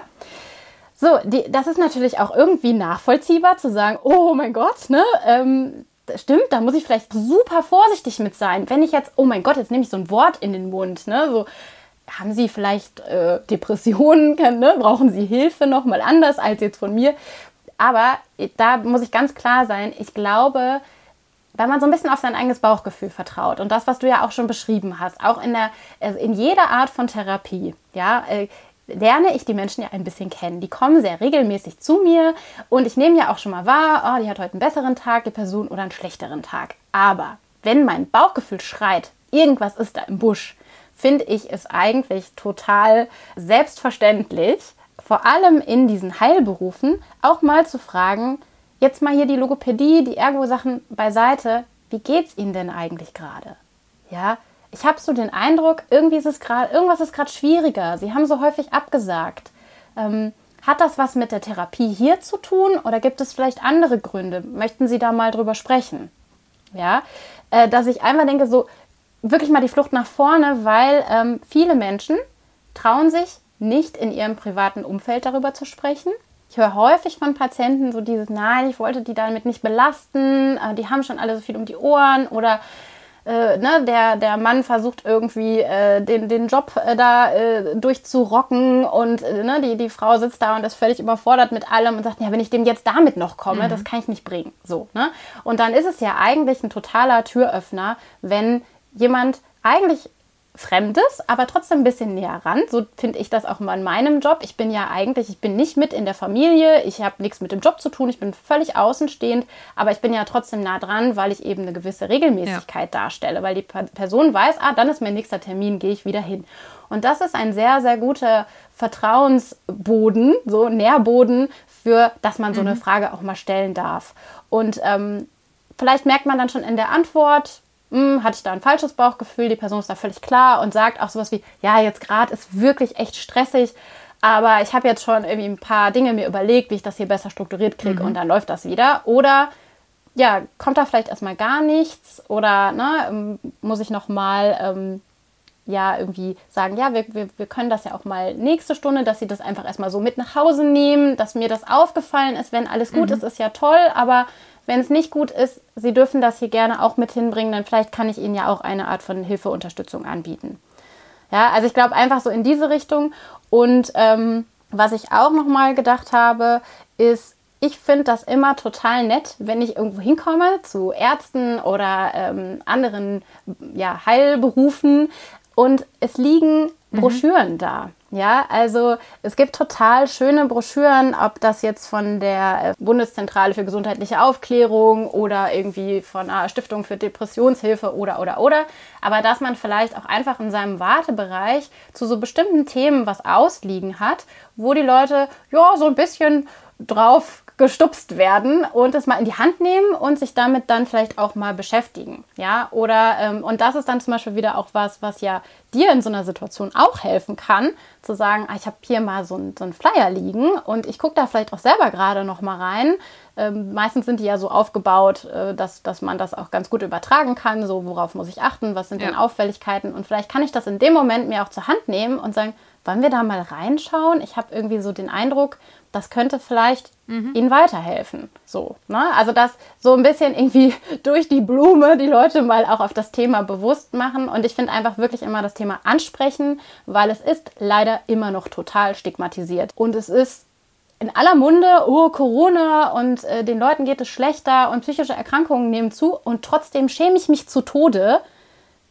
So, die, das ist natürlich auch irgendwie nachvollziehbar zu sagen, oh mein Gott, ne? Ähm, stimmt, da muss ich vielleicht super vorsichtig mit sein. Wenn ich jetzt, oh mein Gott, jetzt nehme ich so ein Wort in den Mund, ne? So, haben Sie vielleicht äh, Depressionen, ne? brauchen Sie Hilfe nochmal anders als jetzt von mir. Aber da muss ich ganz klar sein, ich glaube, wenn man so ein bisschen auf sein eigenes Bauchgefühl vertraut und das, was du ja auch schon beschrieben hast, auch in, der, also in jeder Art von Therapie, ja, äh, lerne ich die Menschen ja ein bisschen kennen. Die kommen sehr regelmäßig zu mir und ich nehme ja auch schon mal wahr, oh, die hat heute einen besseren Tag, die Person oder einen schlechteren Tag. Aber wenn mein Bauchgefühl schreit, irgendwas ist da im Busch, finde ich es eigentlich total selbstverständlich, vor allem in diesen Heilberufen auch mal zu fragen, jetzt mal hier die Logopädie, die Ergo-Sachen beiseite, wie geht's Ihnen denn eigentlich gerade? Ja, ich habe so den Eindruck, irgendwie ist es gerade, irgendwas ist gerade schwieriger. Sie haben so häufig abgesagt. Ähm, hat das was mit der Therapie hier zu tun oder gibt es vielleicht andere Gründe? Möchten Sie da mal drüber sprechen? Ja, äh, dass ich einmal denke, so wirklich mal die Flucht nach vorne, weil ähm, viele Menschen trauen sich nicht in ihrem privaten Umfeld darüber zu sprechen. Ich höre häufig von Patienten so dieses, nein, ich wollte die damit nicht belasten, äh, die haben schon alle so viel um die Ohren oder äh, ne, der, der Mann versucht irgendwie äh, den, den Job äh, da äh, durchzurocken und äh, ne, die, die Frau sitzt da und ist völlig überfordert mit allem und sagt, ja, wenn ich dem jetzt damit noch komme, mhm. das kann ich nicht bringen. So, ne? Und dann ist es ja eigentlich ein totaler Türöffner, wenn jemand eigentlich Fremdes, aber trotzdem ein bisschen näher ran. So finde ich das auch immer in meinem Job. Ich bin ja eigentlich, ich bin nicht mit in der Familie, ich habe nichts mit dem Job zu tun, ich bin völlig außenstehend, aber ich bin ja trotzdem nah dran, weil ich eben eine gewisse Regelmäßigkeit ja. darstelle, weil die Person weiß, ah, dann ist mein nächster Termin, gehe ich wieder hin. Und das ist ein sehr, sehr guter Vertrauensboden, so Nährboden, für dass man so eine mhm. Frage auch mal stellen darf. Und ähm, vielleicht merkt man dann schon in der Antwort, hm, hatte ich da ein falsches Bauchgefühl, die Person ist da völlig klar und sagt auch sowas wie, ja, jetzt gerade ist wirklich echt stressig, aber ich habe jetzt schon irgendwie ein paar Dinge mir überlegt, wie ich das hier besser strukturiert kriege mhm. und dann läuft das wieder. Oder ja, kommt da vielleicht erstmal gar nichts oder ne, ähm, muss ich nochmal ähm, ja irgendwie sagen, ja, wir, wir, wir können das ja auch mal nächste Stunde, dass sie das einfach erstmal so mit nach Hause nehmen, dass mir das aufgefallen ist, wenn alles gut mhm. ist, ist ja toll, aber wenn es nicht gut ist, Sie dürfen das hier gerne auch mit hinbringen, dann vielleicht kann ich Ihnen ja auch eine Art von Hilfeunterstützung anbieten. Ja, also ich glaube einfach so in diese Richtung. Und ähm, was ich auch nochmal gedacht habe, ist, ich finde das immer total nett, wenn ich irgendwo hinkomme zu Ärzten oder ähm, anderen ja, Heilberufen und es liegen. Broschüren mhm. da. Ja, also es gibt total schöne Broschüren, ob das jetzt von der äh, Bundeszentrale für gesundheitliche Aufklärung oder irgendwie von einer Stiftung für Depressionshilfe oder oder oder. Aber dass man vielleicht auch einfach in seinem Wartebereich zu so bestimmten Themen was ausliegen hat, wo die Leute ja so ein bisschen drauf gestupst werden und es mal in die Hand nehmen und sich damit dann vielleicht auch mal beschäftigen. Ja, oder ähm, und das ist dann zum Beispiel wieder auch was, was ja dir in so einer Situation auch helfen kann, zu sagen, ah, ich habe hier mal so ein, so ein Flyer liegen und ich gucke da vielleicht auch selber gerade noch mal rein. Ähm, meistens sind die ja so aufgebaut, äh, dass, dass man das auch ganz gut übertragen kann. So, worauf muss ich achten? Was sind ja. denn Auffälligkeiten? Und vielleicht kann ich das in dem Moment mir auch zur Hand nehmen und sagen, wollen wir da mal reinschauen? Ich habe irgendwie so den Eindruck, das könnte vielleicht mhm. ihnen weiterhelfen. So, ne? Also das so ein bisschen irgendwie durch die Blume die Leute mal auch auf das Thema bewusst machen. Und ich finde einfach wirklich immer das Thema ansprechen, weil es ist leider immer noch total stigmatisiert. Und es ist in aller Munde, oh, Corona und äh, den Leuten geht es schlechter und psychische Erkrankungen nehmen zu. Und trotzdem schäme ich mich zu Tode,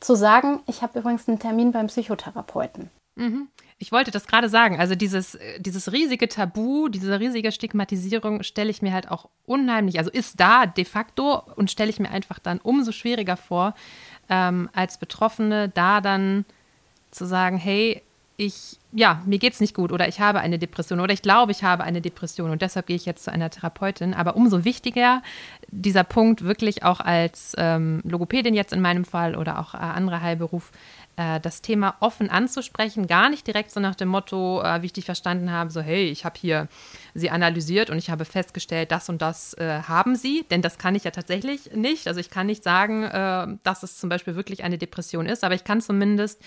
zu sagen, ich habe übrigens einen Termin beim Psychotherapeuten. Mhm. Ich wollte das gerade sagen. Also dieses, äh, dieses riesige Tabu, diese riesige Stigmatisierung stelle ich mir halt auch unheimlich, also ist da de facto und stelle ich mir einfach dann umso schwieriger vor, ähm, als Betroffene da dann zu sagen, hey, ich, ja, mir geht's nicht gut oder ich habe eine Depression oder ich glaube, ich habe eine Depression und deshalb gehe ich jetzt zu einer Therapeutin. Aber umso wichtiger dieser Punkt wirklich auch als ähm, Logopädin jetzt in meinem Fall oder auch äh, anderer Heilberuf, das Thema offen anzusprechen, gar nicht direkt so nach dem Motto, äh, wie ich dich verstanden habe, so hey, ich habe hier sie analysiert und ich habe festgestellt, das und das äh, haben sie, denn das kann ich ja tatsächlich nicht. Also ich kann nicht sagen, äh, dass es zum Beispiel wirklich eine Depression ist, aber ich kann zumindest,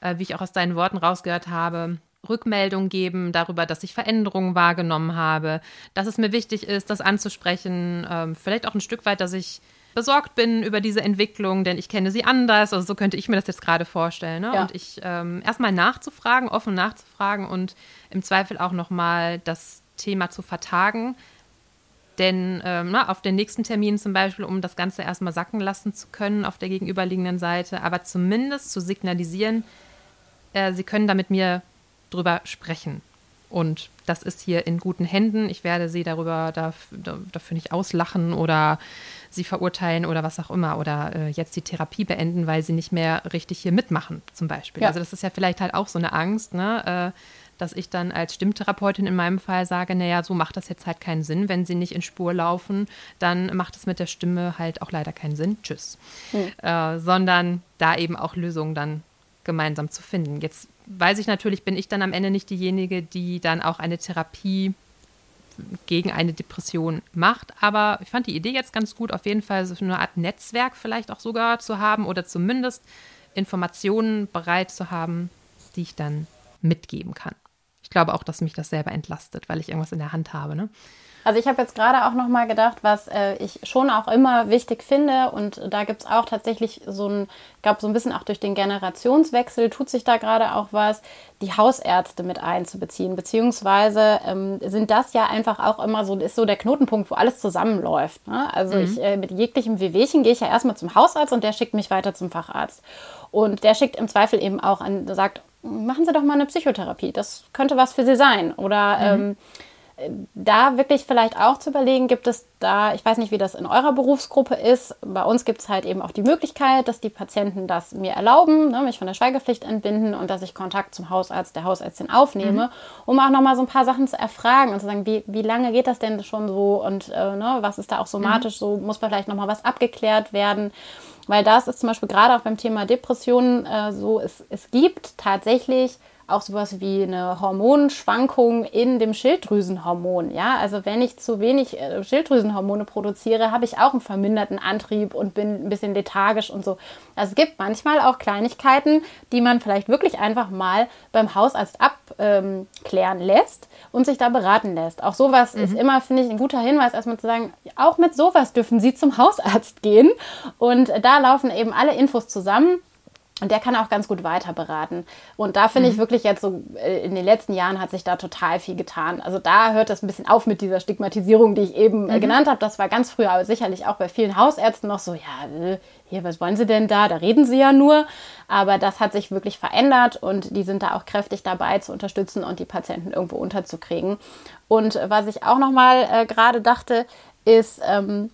äh, wie ich auch aus deinen Worten rausgehört habe, Rückmeldung geben darüber, dass ich Veränderungen wahrgenommen habe, dass es mir wichtig ist, das anzusprechen, ähm, vielleicht auch ein Stück weit, dass ich besorgt bin über diese Entwicklung, denn ich kenne sie anders. Also so könnte ich mir das jetzt gerade vorstellen. Ne? Ja. Und ich ähm, erstmal nachzufragen, offen nachzufragen und im Zweifel auch nochmal das Thema zu vertagen. Denn ähm, na, auf den nächsten Termin zum Beispiel, um das Ganze erstmal sacken lassen zu können auf der gegenüberliegenden Seite, aber zumindest zu signalisieren, äh, sie können da mit mir drüber sprechen. Und das ist hier in guten Händen. Ich werde sie darüber dafür, nicht auslachen oder sie verurteilen oder was auch immer oder äh, jetzt die Therapie beenden, weil sie nicht mehr richtig hier mitmachen, zum Beispiel. Ja. Also das ist ja vielleicht halt auch so eine Angst, ne? Äh, dass ich dann als Stimmtherapeutin in meinem Fall sage, naja, so macht das jetzt halt keinen Sinn. Wenn sie nicht in Spur laufen, dann macht es mit der Stimme halt auch leider keinen Sinn. Tschüss. Mhm. Äh, sondern da eben auch Lösungen dann gemeinsam zu finden. Jetzt weiß ich natürlich, bin ich dann am Ende nicht diejenige, die dann auch eine Therapie gegen eine Depression macht. Aber ich fand die Idee jetzt ganz gut, auf jeden Fall so eine Art Netzwerk vielleicht auch sogar zu haben oder zumindest Informationen bereit zu haben, die ich dann mitgeben kann. Ich glaube auch, dass mich das selber entlastet, weil ich irgendwas in der Hand habe. Ne? Also ich habe jetzt gerade auch noch mal gedacht, was äh, ich schon auch immer wichtig finde und da gibt es auch tatsächlich so ein, gab so ein bisschen auch durch den Generationswechsel tut sich da gerade auch was, die Hausärzte mit einzubeziehen, beziehungsweise ähm, sind das ja einfach auch immer so, ist so der Knotenpunkt, wo alles zusammenläuft. Ne? Also mhm. ich äh, mit jeglichem Wehwehchen gehe ich ja erstmal zum Hausarzt und der schickt mich weiter zum Facharzt. Und der schickt im Zweifel eben auch an, sagt, machen Sie doch mal eine Psychotherapie, das könnte was für Sie sein. Oder mhm. ähm, da wirklich vielleicht auch zu überlegen, gibt es da, ich weiß nicht, wie das in eurer Berufsgruppe ist, bei uns gibt es halt eben auch die Möglichkeit, dass die Patienten das mir erlauben, ne, mich von der Schweigepflicht entbinden und dass ich Kontakt zum Hausarzt, der Hausärztin aufnehme, mhm. um auch nochmal so ein paar Sachen zu erfragen und zu sagen, wie, wie lange geht das denn schon so und äh, ne, was ist da auch somatisch mhm. so, muss man vielleicht nochmal was abgeklärt werden. Weil das ist zum Beispiel gerade auch beim Thema Depressionen äh, so, es, es gibt tatsächlich auch sowas wie eine Hormonschwankung in dem Schilddrüsenhormon. Ja, also wenn ich zu wenig äh, Schilddrüsenhormone produziere, habe ich auch einen verminderten Antrieb und bin ein bisschen lethargisch und so. Also es gibt manchmal auch Kleinigkeiten, die man vielleicht wirklich einfach mal beim Hausarzt abklären ähm, lässt und sich da beraten lässt. Auch sowas mhm. ist immer, finde ich, ein guter Hinweis, erstmal zu sagen, auch mit sowas dürfen Sie zum Hausarzt gehen. Und da laufen eben alle Infos zusammen Und der kann auch ganz gut weiter beraten. Und da finde mhm. ich wirklich jetzt so, äh, in den letzten Jahren hat sich da total viel getan. Also da hört es ein bisschen auf mit dieser Stigmatisierung, die ich eben äh, mhm. genannt habe. Das war ganz früher aber sicherlich auch bei vielen Hausärzten noch so, ja, äh, hier, was wollen Sie denn da? Da reden Sie ja nur. Aber das hat sich wirklich verändert und die sind da auch kräftig dabei zu unterstützen und die Patienten irgendwo unterzukriegen. Und was ich auch noch mal äh, gerade dachte, ist, ähm,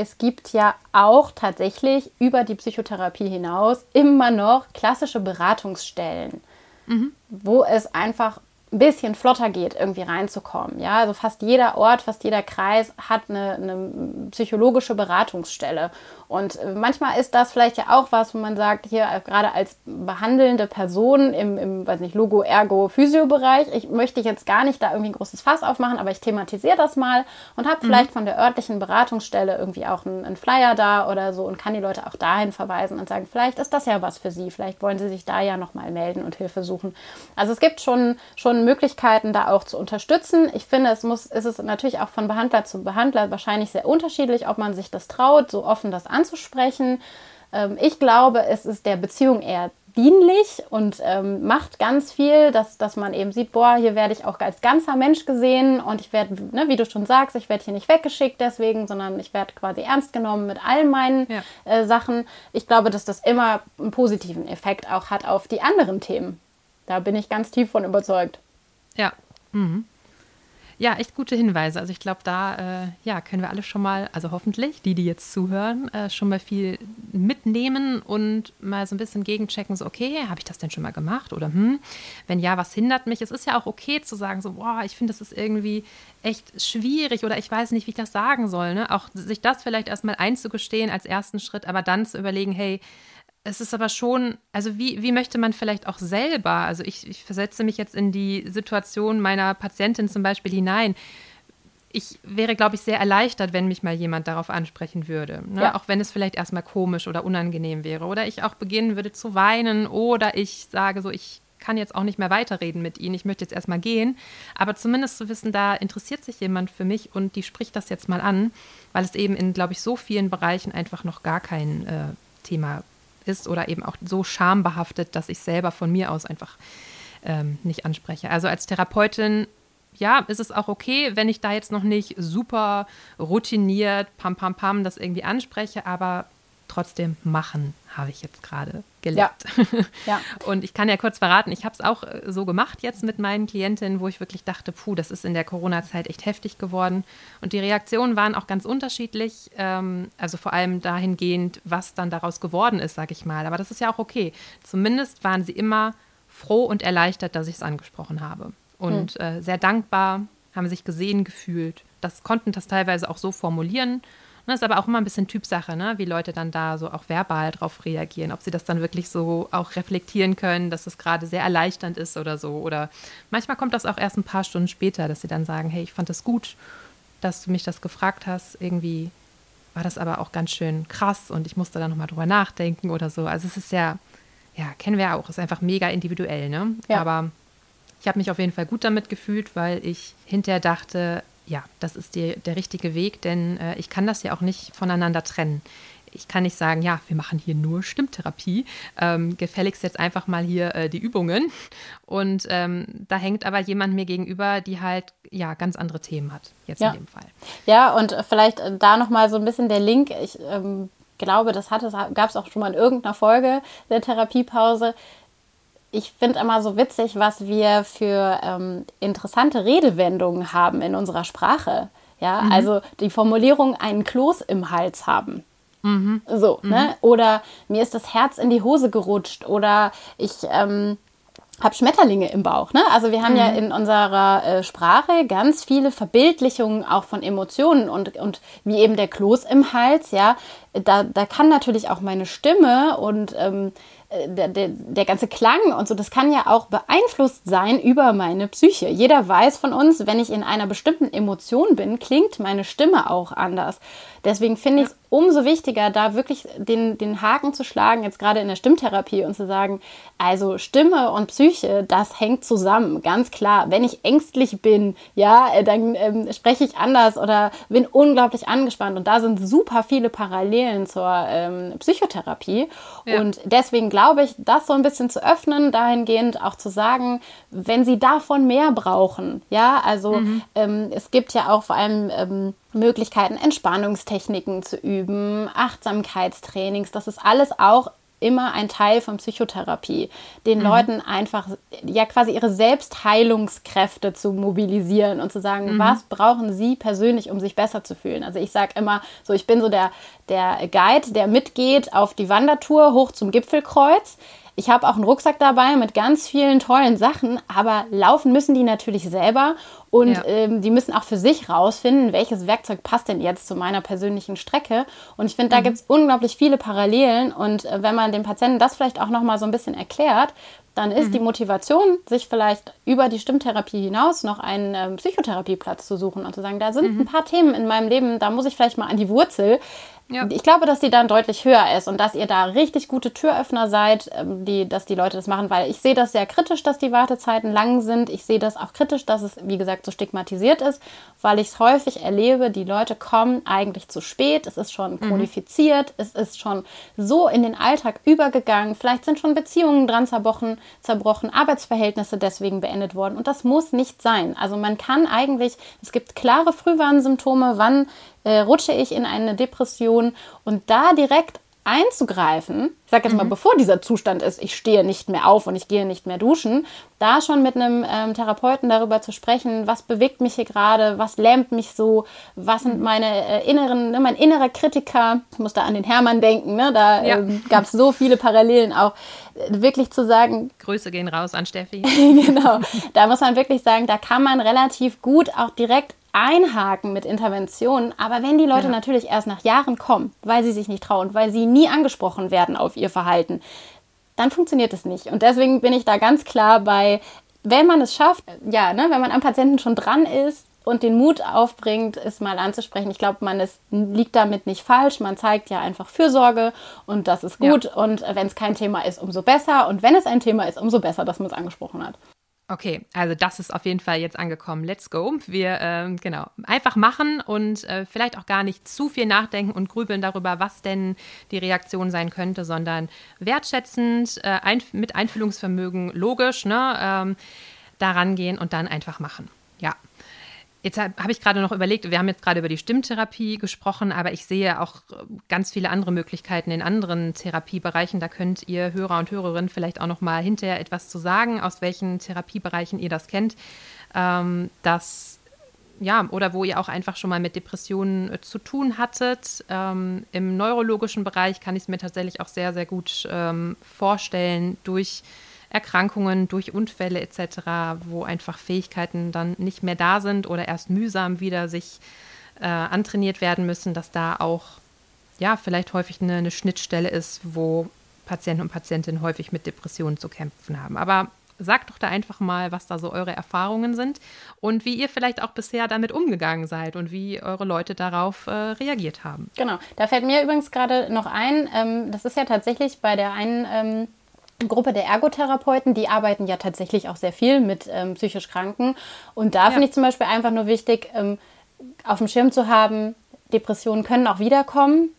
es gibt ja auch tatsächlich über die Psychotherapie hinaus immer noch klassische Beratungsstellen, mhm. wo es einfach ein bisschen flotter geht, irgendwie reinzukommen. Ja, also fast jeder Ort, fast jeder Kreis hat eine, eine psychologische Beratungsstelle. Und äh, manchmal ist das vielleicht ja auch was, wo man sagt, hier äh, gerade als behandelnde Person im, im weiß nicht, Logo, Ergo, Physio-Bereich, ich möchte jetzt gar nicht da irgendwie ein großes Fass aufmachen, aber ich thematisiere das mal und habe mhm. vielleicht von der örtlichen Beratungsstelle irgendwie auch einen, einen Flyer da oder so und kann die Leute auch dahin verweisen und sagen, vielleicht ist das ja was für sie, vielleicht wollen sie sich da ja nochmal melden und Hilfe suchen. Also es gibt schon, schon Möglichkeiten, da auch zu unterstützen. Ich finde, es muss, ist es natürlich auch von Behandler zu Behandler wahrscheinlich sehr unterschiedlich, ob man sich das traut, so offen das anzunehmen anzusprechen. Ähm, ich glaube, es ist der Beziehung eher dienlich und ähm, macht ganz viel, dass, dass man eben sieht, boah, hier werde ich auch als ganzer Mensch gesehen und ich werde, ne, wie du schon sagst, ich werde hier nicht weggeschickt deswegen, sondern ich werde quasi ernst genommen mit all meinen ja. äh, Sachen. Ich glaube, dass das immer einen positiven Effekt auch hat auf die anderen Themen. Da bin ich ganz tief von überzeugt. Ja. Mhm. Ja, echt gute Hinweise. Also ich glaube, da äh, ja, können wir alle schon mal, also hoffentlich, die, die jetzt zuhören, äh, schon mal viel mitnehmen und mal so ein bisschen gegenchecken, so, okay, habe ich das denn schon mal gemacht? Oder hm, wenn ja, was hindert mich? Es ist ja auch okay zu sagen, so, boah, ich finde, das ist irgendwie echt schwierig oder ich weiß nicht, wie ich das sagen soll. Ne? Auch sich das vielleicht erstmal einzugestehen als ersten Schritt, aber dann zu überlegen, hey, es ist aber schon, also wie, wie möchte man vielleicht auch selber, also ich, ich versetze mich jetzt in die Situation meiner Patientin zum Beispiel hinein. Ich wäre, glaube ich, sehr erleichtert, wenn mich mal jemand darauf ansprechen würde. Ne? Ja. Auch wenn es vielleicht erstmal komisch oder unangenehm wäre. Oder ich auch beginnen würde zu weinen. Oder ich sage so, ich kann jetzt auch nicht mehr weiterreden mit Ihnen. Ich möchte jetzt erstmal gehen. Aber zumindest zu wissen, da interessiert sich jemand für mich und die spricht das jetzt mal an, weil es eben in, glaube ich, so vielen Bereichen einfach noch gar kein äh, Thema ist oder eben auch so schambehaftet, dass ich selber von mir aus einfach ähm, nicht anspreche. Also als Therapeutin, ja, ist es auch okay, wenn ich da jetzt noch nicht super routiniert, pam, pam, pam, das irgendwie anspreche, aber trotzdem machen, habe ich jetzt gerade gelernt. Ja. ja. Und ich kann ja kurz verraten, ich habe es auch äh, so gemacht jetzt mit meinen Klientinnen, wo ich wirklich dachte, puh, das ist in der Corona-Zeit echt heftig geworden. Und die Reaktionen waren auch ganz unterschiedlich, ähm, also vor allem dahingehend, was dann daraus geworden ist, sage ich mal. Aber das ist ja auch okay. Zumindest waren sie immer froh und erleichtert, dass ich es angesprochen habe. Und hm. äh, sehr dankbar, haben sich gesehen gefühlt. Das konnten das teilweise auch so formulieren das ist aber auch immer ein bisschen Typsache, ne? wie Leute dann da so auch verbal drauf reagieren. Ob sie das dann wirklich so auch reflektieren können, dass es gerade sehr erleichternd ist oder so. Oder manchmal kommt das auch erst ein paar Stunden später, dass sie dann sagen, hey, ich fand das gut, dass du mich das gefragt hast. Irgendwie war das aber auch ganz schön krass und ich musste da nochmal drüber nachdenken oder so. Also es ist ja, ja, kennen wir auch, ist einfach mega individuell, ne? Ja. Aber ich habe mich auf jeden Fall gut damit gefühlt, weil ich hinterher dachte, ja, das ist die, der richtige Weg, denn äh, ich kann das ja auch nicht voneinander trennen. Ich kann nicht sagen, ja, wir machen hier nur Stimmtherapie, ähm, gefälligst jetzt einfach mal hier äh, die Übungen. Und ähm, da hängt aber jemand mir gegenüber, die halt ja ganz andere Themen hat, jetzt ja. in dem Fall. Ja, und vielleicht äh, da nochmal so ein bisschen der Link. Ich ähm, glaube, das gab es auch schon mal in irgendeiner Folge der Therapiepause ich finde immer so witzig, was wir für ähm, interessante Redewendungen haben in unserer Sprache. Ja, mhm. also die Formulierung einen Kloß im Hals haben. Mhm. So, mhm. ne? Oder mir ist das Herz in die Hose gerutscht oder ich ähm, habe Schmetterlinge im Bauch. Ne? Also wir haben ja mhm. in unserer äh, Sprache ganz viele Verbildlichungen auch von Emotionen und, und wie eben der Kloß im Hals, ja, da, da kann natürlich auch meine Stimme und ähm, äh, der, der, der ganze Klang und so, das kann ja auch beeinflusst sein über meine Psyche. Jeder weiß von uns, wenn ich in einer bestimmten Emotion bin, klingt meine Stimme auch anders. Deswegen finde ich es umso wichtiger, da wirklich den, den Haken zu schlagen, jetzt gerade in der Stimmtherapie und zu sagen, also Stimme und Psyche, das hängt zusammen, ganz klar. Wenn ich ängstlich bin, ja, äh, dann ähm, spreche ich anders oder bin unglaublich angespannt und da sind super viele Parallelen zur ähm, Psychotherapie ja. und deswegen glaube ich, das so ein bisschen zu öffnen, dahingehend auch zu sagen, wenn sie davon mehr brauchen, ja, also mhm. ähm, es gibt ja auch vor allem ähm, Möglichkeiten, Entspannungstechniken zu üben, Achtsamkeitstrainings, das ist alles auch immer ein Teil von Psychotherapie, den mhm. Leuten einfach ja quasi ihre Selbstheilungskräfte zu mobilisieren und zu sagen, mhm. was brauchen sie persönlich, um sich besser zu fühlen. Also ich sage immer so, ich bin so der, der Guide, der mitgeht auf die Wandertour hoch zum Gipfelkreuz. Ich habe auch einen Rucksack dabei mit ganz vielen tollen Sachen, aber laufen müssen die natürlich selber und ja. ähm, die müssen auch für sich rausfinden, welches Werkzeug passt denn jetzt zu meiner persönlichen Strecke. Und ich finde, da mhm. gibt es unglaublich viele Parallelen. Und äh, wenn man dem Patienten das vielleicht auch nochmal so ein bisschen erklärt, dann ist mhm. die Motivation, sich vielleicht über die Stimmtherapie hinaus noch einen ähm, Psychotherapieplatz zu suchen und zu sagen, da sind mhm. ein paar Themen in meinem Leben, da muss ich vielleicht mal an die Wurzel. Ja. Ich glaube, dass die dann deutlich höher ist und dass ihr da richtig gute Türöffner seid, ähm, die, dass die Leute das machen, weil ich sehe das sehr kritisch, dass die Wartezeiten lang sind. Ich sehe das auch kritisch, dass es, wie gesagt, so stigmatisiert ist, weil ich es häufig erlebe, die Leute kommen eigentlich zu spät, es ist schon chronifiziert, mhm. es ist schon so in den Alltag übergegangen, vielleicht sind schon Beziehungen dran zerbrochen, zerbrochen, Arbeitsverhältnisse deswegen beendet worden und das muss nicht sein. Also man kann eigentlich, es gibt klare Frühwarnsymptome, wann äh, rutsche ich in eine Depression und da direkt einzugreifen, ich sage jetzt mal, mhm. bevor dieser Zustand ist, ich stehe nicht mehr auf und ich gehe nicht mehr duschen, da schon mit einem ähm, Therapeuten darüber zu sprechen, was bewegt mich hier gerade, was lähmt mich so, was sind mhm. meine äh, inneren, ne, mein innerer Kritiker, ich muss da an den Hermann denken, ne, da ja. ähm, gab es so viele Parallelen auch, äh, wirklich zu sagen. Grüße gehen raus an Steffi. genau, da muss man wirklich sagen, da kann man relativ gut auch direkt einhaken mit Interventionen. Aber wenn die Leute ja. natürlich erst nach Jahren kommen, weil sie sich nicht trauen, weil sie nie angesprochen werden auf ihr Verhalten, dann funktioniert es nicht. Und deswegen bin ich da ganz klar bei, wenn man es schafft, ja, ne, wenn man am Patienten schon dran ist und den Mut aufbringt, es mal anzusprechen. Ich glaube, man ist, liegt damit nicht falsch. Man zeigt ja einfach Fürsorge und das ist gut. Ja. Und wenn es kein Thema ist, umso besser. Und wenn es ein Thema ist, umso besser, dass man es angesprochen hat. Okay, also das ist auf jeden Fall jetzt angekommen. Let's go. Wir, ähm, genau, einfach machen und äh, vielleicht auch gar nicht zu viel nachdenken und grübeln darüber, was denn die Reaktion sein könnte, sondern wertschätzend, äh, ein, mit Einfühlungsvermögen, logisch, ne, ähm, daran gehen und dann einfach machen. Ja. Jetzt habe ich gerade noch überlegt, wir haben jetzt gerade über die Stimmtherapie gesprochen, aber ich sehe auch ganz viele andere Möglichkeiten in anderen Therapiebereichen. Da könnt ihr Hörer und Hörerinnen vielleicht auch noch mal hinterher etwas zu sagen, aus welchen Therapiebereichen ihr das kennt. Ähm, das ja, oder wo ihr auch einfach schon mal mit Depressionen äh, zu tun hattet. Ähm, Im neurologischen Bereich kann ich es mir tatsächlich auch sehr, sehr gut ähm, vorstellen, durch Erkrankungen durch Unfälle etc., wo einfach Fähigkeiten dann nicht mehr da sind oder erst mühsam wieder sich äh, antrainiert werden müssen, dass da auch ja vielleicht häufig eine, eine Schnittstelle ist, wo Patienten und Patientinnen häufig mit Depressionen zu kämpfen haben. Aber sagt doch da einfach mal, was da so eure Erfahrungen sind und wie ihr vielleicht auch bisher damit umgegangen seid und wie eure Leute darauf äh, reagiert haben. Genau, da fällt mir übrigens gerade noch ein, ähm, das ist ja tatsächlich bei der einen ähm, Gruppe der Ergotherapeuten, die arbeiten ja tatsächlich auch sehr viel mit ähm, psychisch Kranken. Und da ja. finde ich zum Beispiel einfach nur wichtig, ähm, auf dem Schirm zu haben, Depressionen können auch wiederkommen.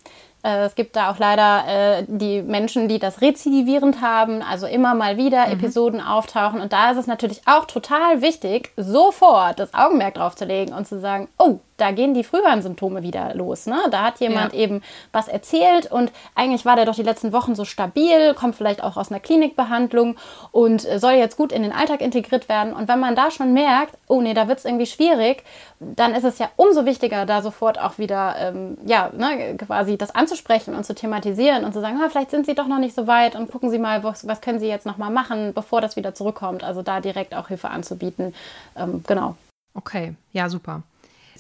Äh, es gibt da auch leider äh, die Menschen, die das rezidivierend haben, also immer mal wieder mhm. Episoden auftauchen. Und da ist es natürlich auch total wichtig, sofort das Augenmerk drauf zu legen und zu sagen, oh, da gehen die Frühwarnsymptome wieder los. Ne? Da hat jemand ja. eben was erzählt und eigentlich war der doch die letzten Wochen so stabil, kommt vielleicht auch aus einer Klinikbehandlung und äh, soll jetzt gut in den Alltag integriert werden. Und wenn man da schon merkt, oh nee, da wird es irgendwie schwierig, dann ist es ja umso wichtiger, da sofort auch wieder, ähm, ja, ne, quasi das anzusprechen und zu thematisieren und zu sagen, ah, vielleicht sind Sie doch noch nicht so weit und gucken Sie mal, was, was können Sie jetzt nochmal machen, bevor das wieder zurückkommt. Also da direkt auch Hilfe anzubieten. Ähm, genau. Okay, ja, super.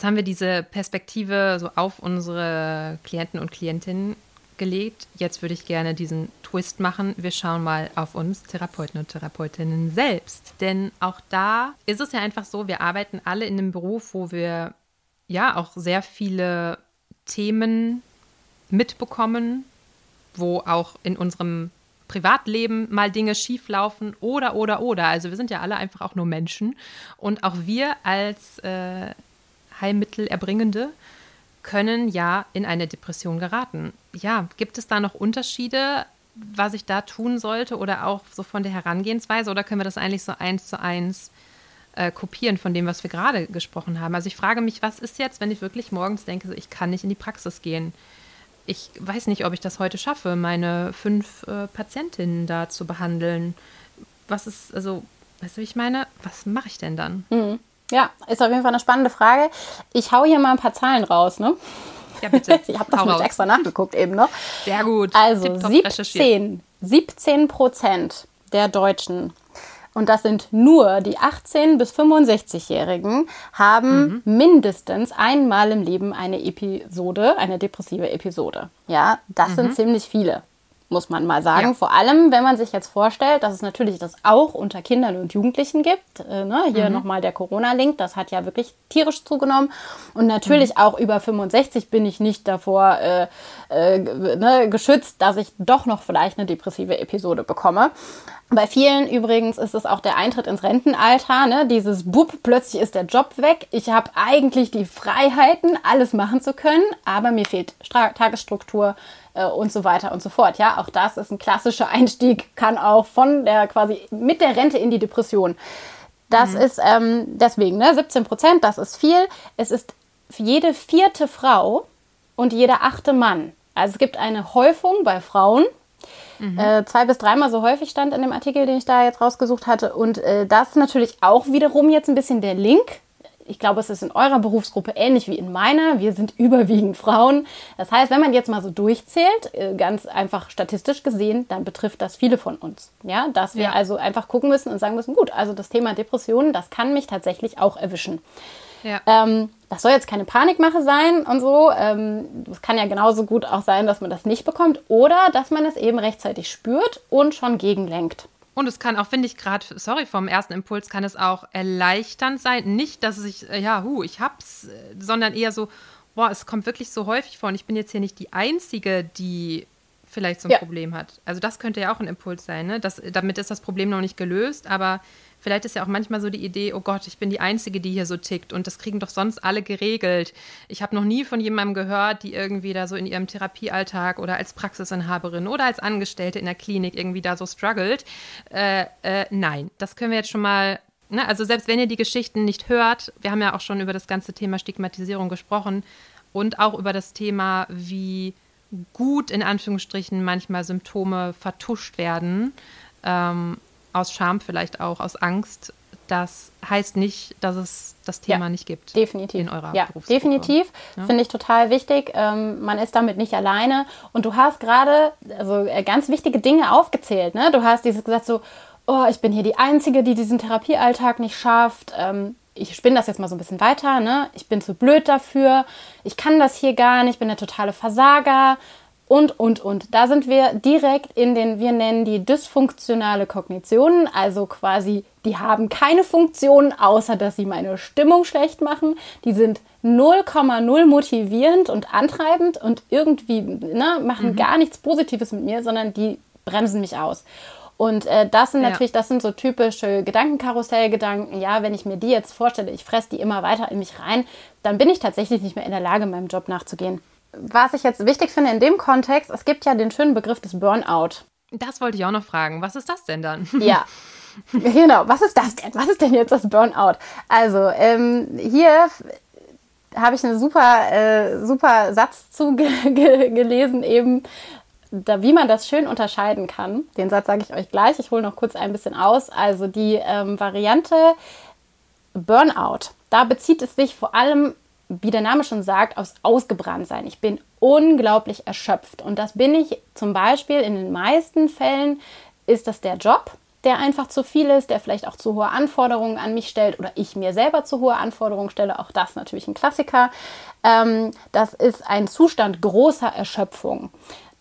Jetzt haben wir diese Perspektive so auf unsere Klienten und Klientinnen gelegt. Jetzt würde ich gerne diesen Twist machen. Wir schauen mal auf uns Therapeuten und Therapeutinnen selbst. Denn auch da ist es ja einfach so, wir arbeiten alle in einem Beruf, wo wir ja auch sehr viele Themen mitbekommen, wo auch in unserem Privatleben mal Dinge schieflaufen oder, oder, oder. Also wir sind ja alle einfach auch nur Menschen. Und auch wir als äh, Heilmittelerbringende können ja in eine Depression geraten. Ja, gibt es da noch Unterschiede, was ich da tun sollte oder auch so von der Herangehensweise oder können wir das eigentlich so eins zu eins äh, kopieren von dem, was wir gerade gesprochen haben? Also ich frage mich, was ist jetzt, wenn ich wirklich morgens denke, ich kann nicht in die Praxis gehen? Ich weiß nicht, ob ich das heute schaffe, meine fünf äh, Patientinnen da zu behandeln. Was ist, also, weißt du, wie ich meine? Was mache ich denn dann? Mhm. Ja, ist auf jeden Fall eine spannende Frage. Ich hau hier mal ein paar Zahlen raus, ne? Ja, bitte. ich habe das nicht extra nachgeguckt eben noch. Sehr gut. Also 17, 17 Prozent der Deutschen, und das sind nur die 18- bis 65-Jährigen, haben mhm. mindestens einmal im Leben eine Episode, eine depressive Episode. Ja, das mhm. sind ziemlich viele muss man mal sagen. Ja. Vor allem, wenn man sich jetzt vorstellt, dass es natürlich das auch unter Kindern und Jugendlichen gibt. Äh, ne? Hier mhm. nochmal der Corona-Link, das hat ja wirklich tierisch zugenommen. Und natürlich mhm. auch über 65 bin ich nicht davor äh, äh, ne, geschützt, dass ich doch noch vielleicht eine depressive Episode bekomme. Bei vielen übrigens ist es auch der Eintritt ins Rentenalter, ne? dieses Bub, plötzlich ist der Job weg. Ich habe eigentlich die Freiheiten, alles machen zu können, aber mir fehlt Stra Tagesstruktur, äh, und so weiter und so fort. Ja, auch das ist ein klassischer Einstieg, kann auch von der quasi mit der Rente in die Depression. Das mhm. ist ähm, deswegen, ne, 17 Prozent, das ist viel. Es ist jede vierte Frau und jeder achte Mann. Also es gibt eine Häufung bei Frauen. Mhm. Äh, zwei bis dreimal so häufig stand in dem Artikel, den ich da jetzt rausgesucht hatte. Und äh, das ist natürlich auch wiederum jetzt ein bisschen der Link ich glaube, es ist in eurer Berufsgruppe ähnlich wie in meiner. Wir sind überwiegend Frauen. Das heißt, wenn man jetzt mal so durchzählt, äh, ganz einfach statistisch gesehen, dann betrifft das viele von uns. Ja, dass wir ja. also einfach gucken müssen und sagen müssen, gut, also das Thema Depressionen, das kann mich tatsächlich auch erwischen. Ja. Ähm, das soll jetzt keine Panikmache sein und so. Es ähm, kann ja genauso gut auch sein, dass man das nicht bekommt oder dass man es eben rechtzeitig spürt und schon gegenlenkt. Und es kann auch, finde ich gerade, sorry, vom ersten Impuls kann es auch erleichternd sein. Nicht, dass ich, äh, ja, hu, ich hab's, äh, sondern eher so, boah, es kommt wirklich so häufig vor und ich bin jetzt hier nicht die Einzige, die vielleicht so ein ja. Problem hat. Also das könnte ja auch ein Impuls sein, ne? Das, damit ist das Problem noch nicht gelöst, aber Vielleicht ist ja auch manchmal so die Idee, oh Gott, ich bin die Einzige, die hier so tickt und das kriegen doch sonst alle geregelt. Ich habe noch nie von jemandem gehört, die irgendwie da so in ihrem Therapiealltag oder als Praxisinhaberin oder als Angestellte in der Klinik irgendwie da so struggelt. Äh, äh, nein, das können wir jetzt schon mal Ne, also selbst wenn ihr die Geschichten nicht hört, wir haben ja auch schon über das ganze Thema Stigmatisierung gesprochen und auch über das Thema, wie gut in Anführungsstrichen manchmal Symptome vertuscht werden. Ähm, aus Scham vielleicht auch, aus Angst, das heißt nicht, dass es das Thema ja, nicht gibt. Definitiv. In eurer ja, definitiv. Ja? Finde ich total wichtig. Ähm, man ist damit nicht alleine. Und du hast gerade also, äh, ganz wichtige Dinge aufgezählt. Ne? Du hast dieses gesagt so, oh, ich bin hier die Einzige, die diesen Therapiealltag nicht schafft. Ähm, ich spinne das jetzt mal so ein bisschen weiter. Ne? Ich bin zu blöd dafür. Ich kann das hier gar nicht. Ich bin der totale Versager und, und, und. Da sind wir direkt in den, wir nennen die dysfunktionale Kognition, also quasi, die haben keine Funktion, außer dass sie meine Stimmung schlecht machen. Die sind 0,0 motivierend und antreibend und irgendwie ne, machen mhm. gar nichts Positives mit mir, sondern die bremsen mich aus. Und äh, das sind natürlich, ja. das sind so typische Gedankenkarussellgedanken. Ja, wenn ich mir die jetzt vorstelle, ich fresse die immer weiter in mich rein, dann bin ich tatsächlich nicht mehr in der Lage, meinem Job nachzugehen was ich jetzt wichtig finde in dem Kontext, es gibt ja den schönen Begriff des Burnout. Das wollte ich auch noch fragen. Was ist das denn dann? Ja. Genau, was ist das denn? Was ist denn jetzt das Burnout? Also, ähm, hier habe ich einen super, äh, super Satz zu gelesen, eben, da, wie man das schön unterscheiden kann. Den Satz sage ich euch gleich. Ich hole noch kurz ein bisschen aus. Also, die ähm, Variante Burnout, da bezieht es sich vor allem wie der Name schon sagt, aufs Ausgebranntsein. Ich bin unglaublich erschöpft. Und das bin ich zum Beispiel in den meisten Fällen, ist das der Job, der einfach zu viel ist, der vielleicht auch zu hohe Anforderungen an mich stellt oder ich mir selber zu hohe Anforderungen stelle. Auch das natürlich ein Klassiker. Ähm, das ist ein Zustand großer Erschöpfung.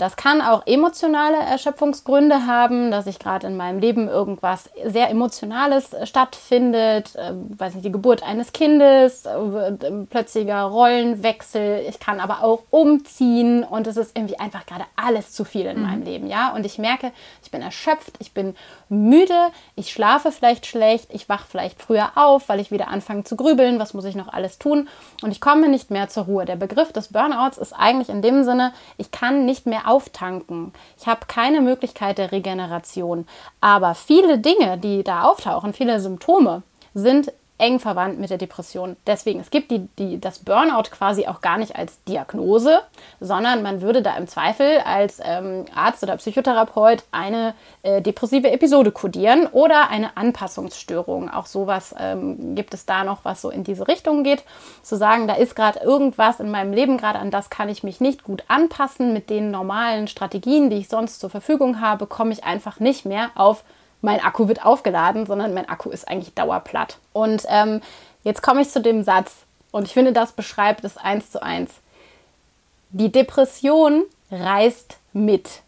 Das kann auch emotionale Erschöpfungsgründe haben, dass ich gerade in meinem Leben irgendwas sehr Emotionales äh, stattfindet, äh, weiß nicht, die Geburt eines Kindes, äh, plötzlicher Rollenwechsel. Ich kann aber auch umziehen und es ist irgendwie einfach gerade alles zu viel in mhm. meinem Leben, ja. Und ich merke, ich bin erschöpft, ich bin müde, ich schlafe vielleicht schlecht, ich wache vielleicht früher auf, weil ich wieder anfange zu grübeln, was muss ich noch alles tun und ich komme nicht mehr zur Ruhe. Der Begriff des Burnouts ist eigentlich in dem Sinne, ich kann nicht mehr auftanken. Ich habe keine Möglichkeit der Regeneration. Aber viele Dinge, die da auftauchen, viele Symptome, sind eng verwandt mit der Depression. Deswegen, es gibt die, die, das Burnout quasi auch gar nicht als Diagnose, sondern man würde da im Zweifel als ähm, Arzt oder Psychotherapeut eine äh, depressive Episode kodieren oder eine Anpassungsstörung. Auch sowas ähm, gibt es da noch, was so in diese Richtung geht. Zu sagen, da ist gerade irgendwas in meinem Leben, gerade an das kann ich mich nicht gut anpassen mit den normalen Strategien, die ich sonst zur Verfügung habe, komme ich einfach nicht mehr auf mein Akku wird aufgeladen, sondern mein Akku ist eigentlich dauerplatt. Und ähm, jetzt komme ich zu dem Satz, und ich finde, das beschreibt es eins zu eins. Die Depression reißt mit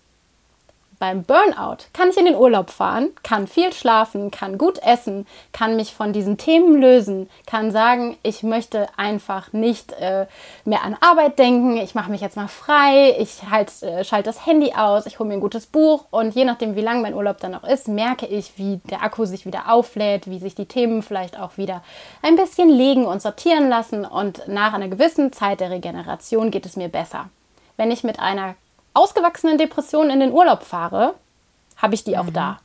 beim Burnout kann ich in den Urlaub fahren, kann viel schlafen, kann gut essen, kann mich von diesen Themen lösen, kann sagen, ich möchte einfach nicht äh, mehr an Arbeit denken, ich mache mich jetzt mal frei, ich halt, äh, schalte das Handy aus, ich hole mir ein gutes Buch und je nachdem, wie lang mein Urlaub dann noch ist, merke ich, wie der Akku sich wieder auflädt, wie sich die Themen vielleicht auch wieder ein bisschen legen und sortieren lassen und nach einer gewissen Zeit der Regeneration geht es mir besser. Wenn ich mit einer ausgewachsenen Depressionen in den Urlaub fahre, habe ich die auch mhm. da.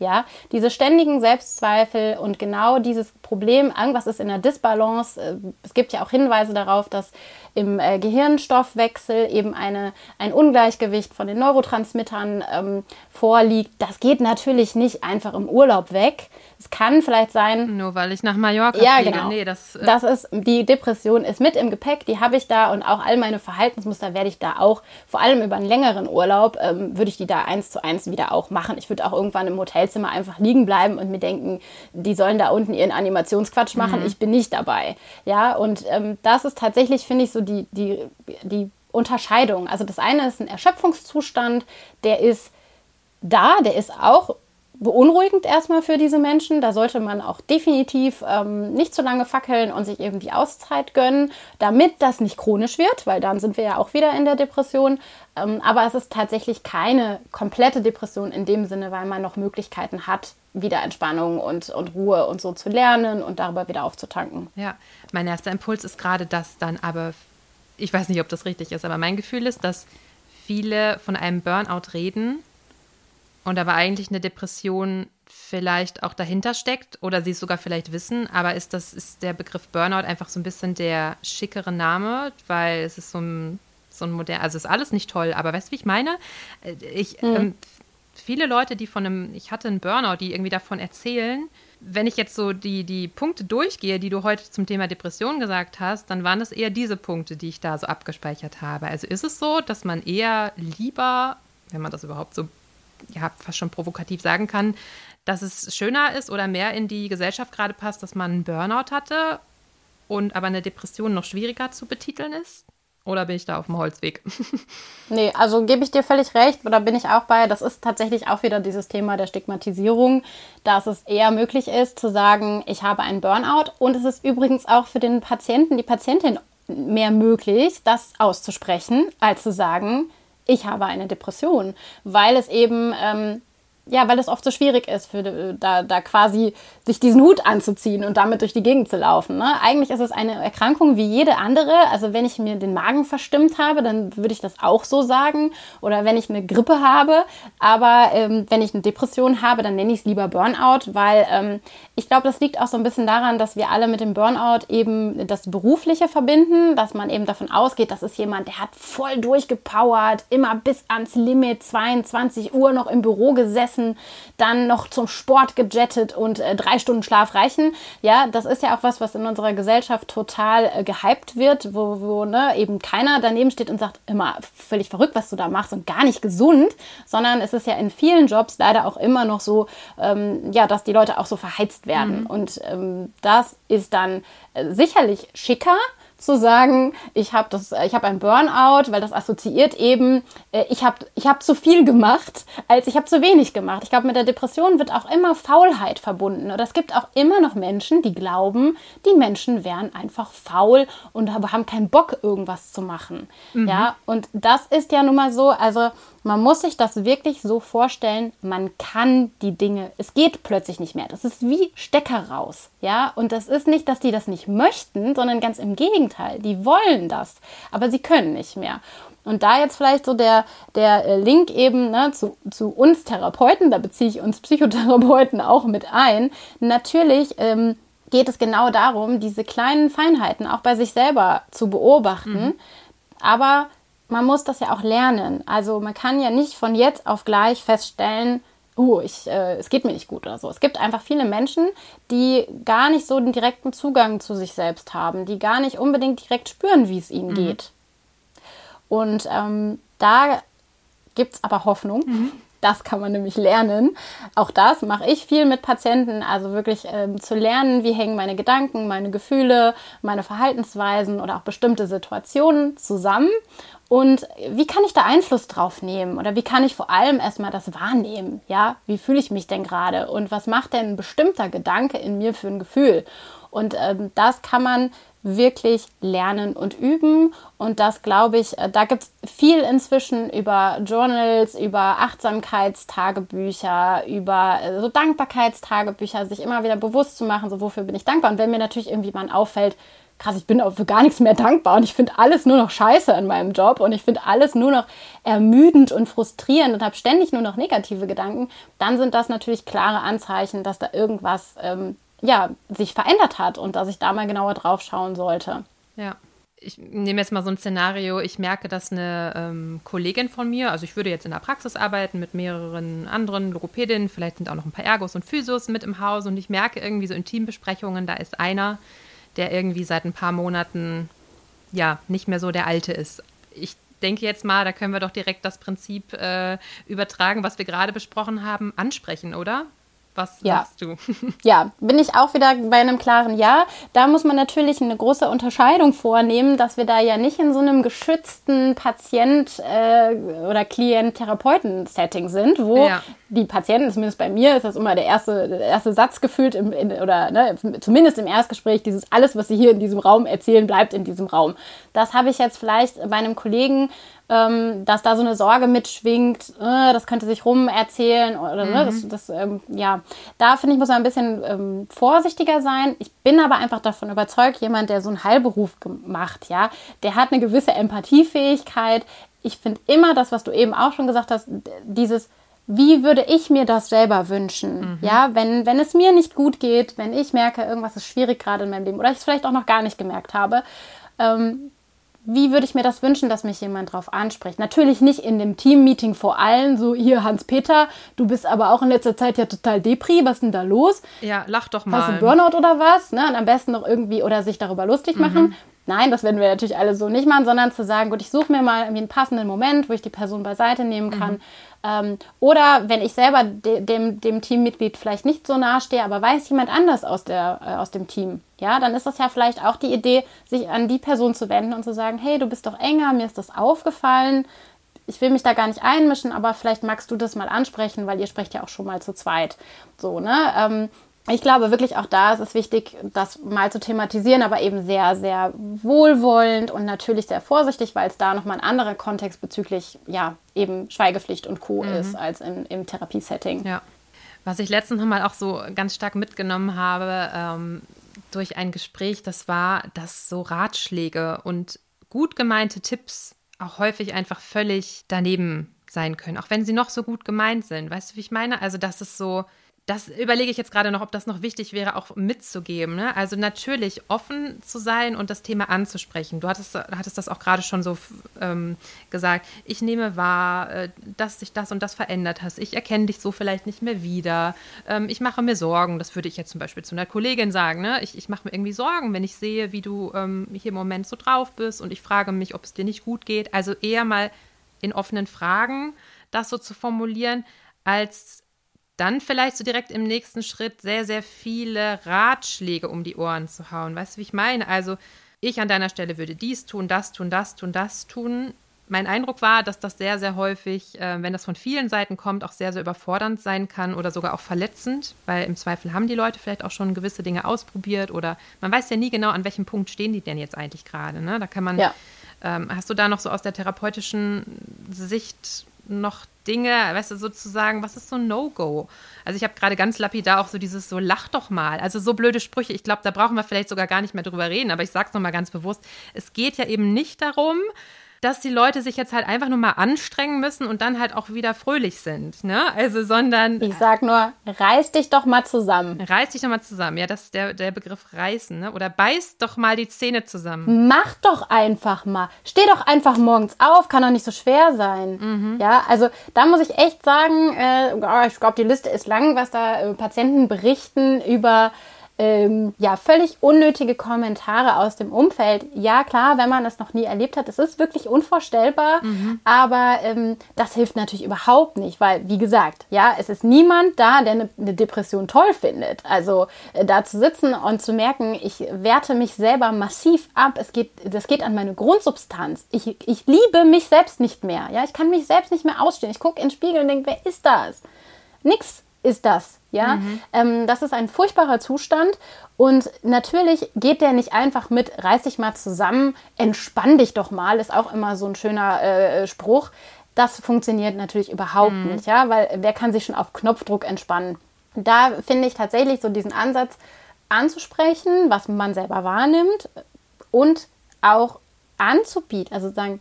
Ja, diese ständigen Selbstzweifel und genau dieses Problem, irgendwas ist in der Disbalance. Äh, es gibt ja auch Hinweise darauf, dass im äh, Gehirnstoffwechsel eben eine, ein Ungleichgewicht von den Neurotransmittern ähm, vorliegt. Das geht natürlich nicht einfach im Urlaub weg. Es kann vielleicht sein. Nur weil ich nach Mallorca ja, fliege. Genau. Nee, das, äh das ist, die Depression ist mit im Gepäck, die habe ich da und auch all meine Verhaltensmuster werde ich da auch, vor allem über einen längeren Urlaub, ähm, würde ich die da eins zu eins wieder auch machen. Ich würde auch irgendwann im Hotelzimmer einfach liegen bleiben und mir denken, die sollen da unten ihren Animationsquatsch machen, mhm. ich bin nicht dabei. Ja, und ähm, das ist tatsächlich, finde ich, so die, die, die Unterscheidung. Also das eine ist ein Erschöpfungszustand, der ist da, der ist auch beunruhigend erstmal für diese Menschen. Da sollte man auch definitiv ähm, nicht zu lange fackeln und sich eben die Auszeit gönnen, damit das nicht chronisch wird, weil dann sind wir ja auch wieder in der Depression. Ähm, aber es ist tatsächlich keine komplette Depression in dem Sinne, weil man noch Möglichkeiten hat, wieder Entspannung und, und Ruhe und so zu lernen und darüber wieder aufzutanken. Ja, mein erster Impuls ist gerade das dann aber, ich weiß nicht, ob das richtig ist, aber mein Gefühl ist, dass viele von einem Burnout reden und aber eigentlich eine Depression vielleicht auch dahinter steckt oder sie es sogar vielleicht wissen, aber ist das ist der Begriff Burnout einfach so ein bisschen der schickere Name, weil es ist so ein so ein modern, also ist alles nicht toll, aber weißt du, wie ich meine? Äh, ich mhm. ähm, viele Leute, die von einem, ich hatte einen Burnout, die irgendwie davon erzählen, wenn ich jetzt so die, die Punkte durchgehe, die du heute zum Thema Depression gesagt hast, dann waren es eher diese Punkte, die ich da so abgespeichert habe. Also ist es so, dass man eher lieber, wenn man das überhaupt so ja, fast schon provokativ sagen kann, dass es schöner ist oder mehr in die Gesellschaft gerade passt, dass man einen Burnout hatte und aber eine Depression noch schwieriger zu betiteln ist? Oder bin ich da auf dem Holzweg? nee, also gebe ich dir völlig recht, oder bin ich auch bei, das ist tatsächlich auch wieder dieses Thema der Stigmatisierung, dass es eher möglich ist zu sagen, ich habe einen Burnout und es ist übrigens auch für den Patienten, die Patientin mehr möglich, das auszusprechen, als zu sagen, ich habe eine Depression, weil es eben ähm, ja, weil es oft so schwierig ist, für, äh, da, da quasi sich diesen Hut anzuziehen und damit durch die Gegend zu laufen. Ne? Eigentlich ist es eine Erkrankung wie jede andere. Also wenn ich mir den Magen verstimmt habe, dann würde ich das auch so sagen. Oder wenn ich eine Grippe habe. Aber ähm, wenn ich eine Depression habe, dann nenne ich es lieber Burnout, weil ähm, ich glaube, das liegt auch so ein bisschen daran, dass wir alle mit dem Burnout eben das Berufliche verbinden, dass man eben davon ausgeht, das ist jemand, der hat voll durchgepowert, immer bis ans Limit, 22 Uhr noch im Büro gesessen dann noch zum Sport gejettet und äh, drei Stunden Schlaf reichen. Ja, das ist ja auch was, was in unserer Gesellschaft total äh, gehypt wird, wo, wo ne, eben keiner daneben steht und sagt, immer völlig verrückt, was du da machst und gar nicht gesund, sondern es ist ja in vielen Jobs leider auch immer noch so, ähm, ja, dass die Leute auch so verheizt werden. Mhm. Und ähm, das ist dann äh, sicherlich schicker, zu sagen, ich habe das, ich habe ein Burnout, weil das assoziiert eben, äh, ich habe ich hab zu viel gemacht, als ich habe zu wenig gemacht. Ich glaube, mit der Depression wird auch immer Faulheit verbunden. Oder es gibt auch immer noch Menschen, die glauben, die Menschen wären einfach faul und haben keinen Bock, irgendwas zu machen. Mhm. Ja, und das ist ja nun mal so, also man muss sich das wirklich so vorstellen, man kann die Dinge, es geht plötzlich nicht mehr. Das ist wie Stecker raus, ja? Und das ist nicht, dass die das nicht möchten, sondern ganz im Gegenteil, die wollen das, aber sie können nicht mehr. Und da jetzt vielleicht so der, der äh, Link eben ne, zu, zu uns Therapeuten, da beziehe ich uns Psychotherapeuten auch mit ein. Natürlich ähm, geht es genau darum, diese kleinen Feinheiten auch bei sich selber zu beobachten. Mhm. Aber man muss das ja auch lernen. Also man kann ja nicht von jetzt auf gleich feststellen, uh, ich, äh, es geht mir nicht gut oder so. Es gibt einfach viele Menschen, die gar nicht so den direkten Zugang zu sich selbst haben, die gar nicht unbedingt direkt spüren, wie es ihnen mhm. geht. Und ähm, da gibt es aber Hoffnung. Mhm. Das kann man nämlich lernen. Auch das mache ich viel mit Patienten. Also wirklich ähm, zu lernen, wie hängen meine Gedanken, meine Gefühle, meine Verhaltensweisen oder auch bestimmte Situationen zusammen und wie kann ich da Einfluss drauf nehmen? Oder wie kann ich vor allem erstmal das wahrnehmen? Ja, wie fühle ich mich denn gerade? Und was macht denn ein bestimmter Gedanke in mir für ein Gefühl? Und ähm, das kann man wirklich lernen und üben. Und das glaube ich, äh, da gibt es viel inzwischen über Journals, über Achtsamkeitstagebücher, über äh, so Dankbarkeitstagebücher, sich immer wieder bewusst zu machen, so wofür bin ich dankbar. Und wenn mir natürlich irgendwie mal auffällt, krass, ich bin auch für gar nichts mehr dankbar und ich finde alles nur noch scheiße in meinem Job und ich finde alles nur noch ermüdend und frustrierend und habe ständig nur noch negative Gedanken, dann sind das natürlich klare Anzeichen, dass da irgendwas ähm, ja, sich verändert hat und dass ich da mal genauer drauf schauen sollte. Ja. Ich nehme jetzt mal so ein Szenario, ich merke, dass eine ähm, Kollegin von mir, also ich würde jetzt in der Praxis arbeiten mit mehreren anderen Logopädinnen, vielleicht sind auch noch ein paar Ergos und Physios mit im Haus und ich merke irgendwie so in Teambesprechungen, da ist einer, der irgendwie seit ein paar Monaten ja nicht mehr so der alte ist. Ich denke jetzt mal, da können wir doch direkt das Prinzip äh, übertragen, was wir gerade besprochen haben, ansprechen, oder? Was ja. sagst du? Ja, bin ich auch wieder bei einem klaren Ja. Da muss man natürlich eine große Unterscheidung vornehmen, dass wir da ja nicht in so einem geschützten Patient- äh, oder Klient-Therapeuten-Setting sind, wo ja. die Patienten, zumindest bei mir, ist das immer der erste, der erste Satz gefühlt, im, in, oder ne, zumindest im Erstgespräch, dieses alles, was sie hier in diesem Raum erzählen, bleibt in diesem Raum. Das habe ich jetzt vielleicht bei einem Kollegen ähm, dass da so eine Sorge mitschwingt, äh, das könnte sich rum erzählen oder mhm. ne, das, das ähm, ja, da finde ich, muss man ein bisschen ähm, vorsichtiger sein. Ich bin aber einfach davon überzeugt, jemand, der so einen Heilberuf macht, ja, der hat eine gewisse Empathiefähigkeit. Ich finde immer das, was du eben auch schon gesagt hast, dieses wie würde ich mir das selber wünschen? Mhm. Ja, wenn, wenn es mir nicht gut geht, wenn ich merke, irgendwas ist schwierig gerade in meinem Leben oder ich es vielleicht auch noch gar nicht gemerkt habe, ähm, wie würde ich mir das wünschen, dass mich jemand darauf anspricht? Natürlich nicht in dem Team-Meeting vor allen, so hier Hans-Peter, du bist aber auch in letzter Zeit ja total Depri, was ist denn da los? Ja, lach doch mal. Hast du Burnout oder was? Ne? Und am besten noch irgendwie oder sich darüber lustig mhm. Nein, das werden wir natürlich alle so nicht machen, sondern zu sagen, gut, ich suche mir mal irgendwie einen passenden Moment, wo ich die Person beiseite nehmen kann. Mhm. Ähm, oder wenn ich selber de dem, dem Teammitglied vielleicht nicht so nahe stehe, aber weiß jemand anders aus, der, äh, aus dem Team, ja, dann ist das ja vielleicht auch die Idee, sich an die Person zu wenden und zu sagen, hey, du bist doch enger, mir ist das aufgefallen, ich will mich da gar nicht einmischen, aber vielleicht magst du das mal ansprechen, weil ihr sprecht ja auch schon mal zu zweit. So, ne? Ähm, ich glaube wirklich auch da ist es wichtig, das mal zu thematisieren, aber eben sehr, sehr wohlwollend und natürlich sehr vorsichtig, weil es da nochmal ein anderer Kontext bezüglich, ja, eben Schweigepflicht und Co. Mhm. ist als im, im Therapiesetting. Ja. Was ich letztens nochmal auch so ganz stark mitgenommen habe ähm, durch ein Gespräch, das war, dass so Ratschläge und gut gemeinte Tipps auch häufig einfach völlig daneben sein können, auch wenn sie noch so gut gemeint sind. Weißt du, wie ich meine? Also, dass es so, das überlege ich jetzt gerade noch, ob das noch wichtig wäre, auch mitzugeben. Ne? Also natürlich offen zu sein und das Thema anzusprechen. Du hattest, hattest das auch gerade schon so ähm, gesagt. Ich nehme wahr, äh, dass sich das und das verändert hast. Ich erkenne dich so vielleicht nicht mehr wieder. Ähm, ich mache mir Sorgen. Das würde ich jetzt zum Beispiel zu einer Kollegin sagen. Ne? Ich, ich mache mir irgendwie Sorgen, wenn ich sehe, wie du ähm, hier im Moment so drauf bist und ich frage mich, ob es dir nicht gut geht. Also eher mal in offenen Fragen das so zu formulieren, als dann vielleicht so direkt im nächsten Schritt sehr, sehr viele Ratschläge um die Ohren zu hauen. Weißt du, wie ich meine? Also ich an deiner Stelle würde dies tun, das tun, das tun, das tun. Mein Eindruck war, dass das sehr, sehr häufig, äh, wenn das von vielen Seiten kommt, auch sehr, sehr überfordernd sein kann oder sogar auch verletzend, weil im Zweifel haben die Leute vielleicht auch schon gewisse Dinge ausprobiert oder man weiß ja nie genau, an welchem Punkt stehen die denn jetzt eigentlich gerade. Ne? Da kann man, ja. ähm, hast du da noch so aus der therapeutischen Sicht noch Dinge, weißt du, sozusagen, was ist so ein No-Go? Also ich habe gerade ganz lapidar auch so dieses so, lach doch mal. Also so blöde Sprüche, ich glaube, da brauchen wir vielleicht sogar gar nicht mehr drüber reden, aber ich sage es nochmal ganz bewusst, es geht ja eben nicht darum, dass die Leute sich jetzt halt einfach nur mal anstrengen müssen und dann halt auch wieder fröhlich sind, ne? Also, sondern. Ich sag nur, reiß dich doch mal zusammen. Reiß dich doch mal zusammen. Ja, das ist der, der Begriff reißen, ne? Oder beiß doch mal die Zähne zusammen. Mach doch einfach mal. Steh doch einfach morgens auf, kann doch nicht so schwer sein. Mhm. Ja, also da muss ich echt sagen, äh, oh, ich glaube, die Liste ist lang, was da äh, Patienten berichten über ähm, ja, völlig unnötige Kommentare aus dem Umfeld. Ja, klar, wenn man es noch nie erlebt hat, es ist wirklich unvorstellbar, mhm. aber ähm, das hilft natürlich überhaupt nicht, weil, wie gesagt, ja, es ist niemand da, der eine, eine Depression toll findet. Also äh, da zu sitzen und zu merken, ich werte mich selber massiv ab, es geht, das geht an meine Grundsubstanz. Ich, ich liebe mich selbst nicht mehr. Ja, ich kann mich selbst nicht mehr ausstehen. Ich gucke in den Spiegel und denke, wer ist das? Nix ist das. Ja, mhm. ähm, das ist ein furchtbarer Zustand und natürlich geht der nicht einfach mit, reiß dich mal zusammen, entspann dich doch mal, ist auch immer so ein schöner äh, Spruch. Das funktioniert natürlich überhaupt mhm. nicht, ja, weil wer kann sich schon auf Knopfdruck entspannen? Da finde ich tatsächlich so diesen Ansatz anzusprechen, was man selber wahrnimmt und auch anzubieten, also sagen,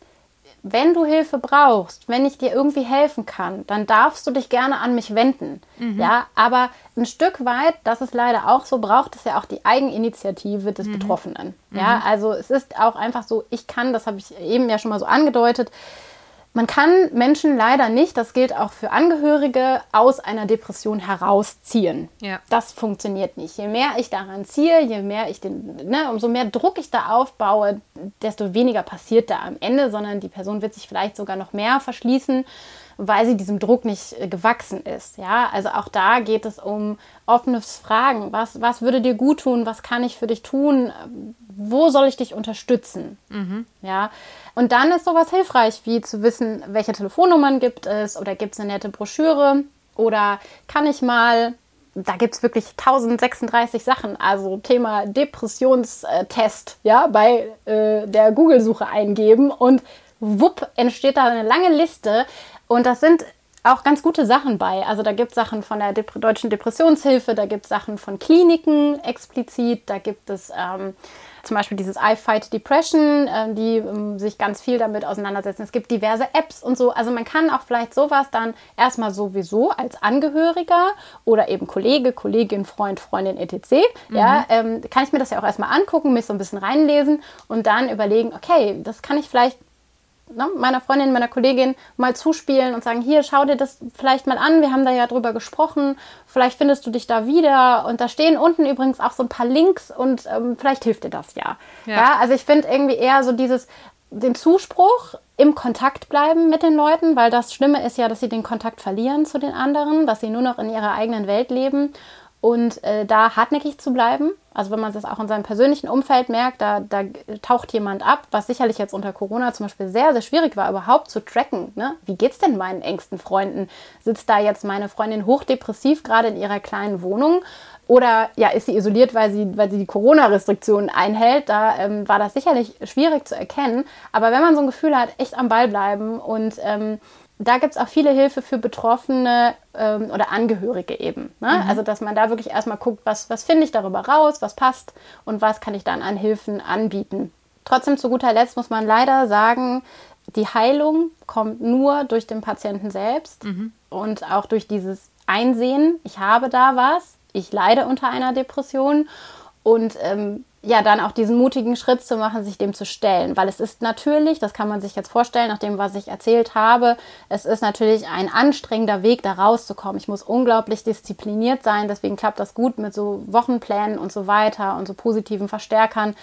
wenn du Hilfe brauchst, wenn ich dir irgendwie helfen kann, dann darfst du dich gerne an mich wenden. Mhm. Ja, aber ein Stück weit, das ist leider auch so, braucht es ja auch die Eigeninitiative des mhm. Betroffenen. Ja, mhm. also es ist auch einfach so, ich kann, das habe ich eben ja schon mal so angedeutet, man kann Menschen leider nicht, das gilt auch für Angehörige, aus einer Depression herausziehen. Ja. Das funktioniert nicht. Je mehr ich daran ziehe, je mehr ich den, ne, umso mehr Druck ich da aufbaue, desto weniger passiert da am Ende, sondern die Person wird sich vielleicht sogar noch mehr verschließen weil sie diesem Druck nicht äh, gewachsen ist. Ja, also auch da geht es um offenes Fragen. Was, was würde dir gut tun? Was kann ich für dich tun? Wo soll ich dich unterstützen? Mhm. Ja, und dann ist sowas hilfreich, wie zu wissen, welche Telefonnummern gibt es oder gibt es eine nette Broschüre oder kann ich mal da gibt es wirklich 1036 Sachen. Also Thema Depressionstest, ja, bei äh, der Google-Suche eingeben und wupp, entsteht da eine lange Liste und das sind auch ganz gute Sachen bei. Also da gibt es Sachen von der Dep Deutschen Depressionshilfe, da gibt es Sachen von Kliniken explizit, da gibt es ähm, zum Beispiel dieses I Fight Depression, äh, die ähm, sich ganz viel damit auseinandersetzen. Es gibt diverse Apps und so. Also man kann auch vielleicht sowas dann erstmal sowieso als Angehöriger oder eben Kollege, Kollegin, Freund, Freundin, etc. Mhm. Ja, ähm, kann ich mir das ja auch erstmal angucken, mich so ein bisschen reinlesen und dann überlegen, okay, das kann ich vielleicht ne, meiner Freundin, meiner Kollegin mal zuspielen und sagen, hier, schau dir das vielleicht mal an, wir haben da ja drüber gesprochen, vielleicht findest du dich da wieder und da stehen unten übrigens auch so ein paar Links und ähm, vielleicht hilft dir das ja. Ja, ja also ich finde irgendwie eher so dieses, den Zuspruch im Kontakt bleiben mit den Leuten, weil das Schlimme ist ja, dass sie den Kontakt verlieren zu den anderen, dass sie nur noch in ihrer eigenen Welt leben und äh, da hartnäckig zu bleiben. Also wenn man das auch in seinem persönlichen Umfeld merkt, da, da taucht jemand ab, was sicherlich jetzt unter Corona zum Beispiel sehr, sehr schwierig war, überhaupt zu tracken. Ne? Wie geht's denn meinen engsten Freunden? Sitzt da jetzt meine Freundin hochdepressiv gerade in ihrer kleinen Wohnung? Oder ja, ist sie isoliert, weil sie, weil sie die Corona-Restriktionen einhält? Da ähm, war das sicherlich schwierig zu erkennen. Aber wenn man so ein Gefühl hat, echt am Ball bleiben und ähm, da gibt es auch viele Hilfe für Betroffene ähm, oder Angehörige eben. Ne? Mhm. Also, dass man da wirklich erstmal guckt, was, was finde ich darüber raus, was passt und was kann ich dann an Hilfen anbieten. Trotzdem zu guter Letzt muss man leider sagen, die Heilung kommt nur durch den Patienten selbst mhm. und auch durch dieses Einsehen, ich habe da was, ich leide unter einer Depression und ähm, ja, dann auch diesen mutigen Schritt zu machen, sich dem zu stellen. Weil es ist natürlich, das kann man sich jetzt vorstellen, nach dem, was ich erzählt habe, es ist natürlich ein anstrengender Weg, da rauszukommen. Ich muss unglaublich diszipliniert sein, deswegen klappt das gut mit so Wochenplänen und so weiter und so positiven Verstärkern.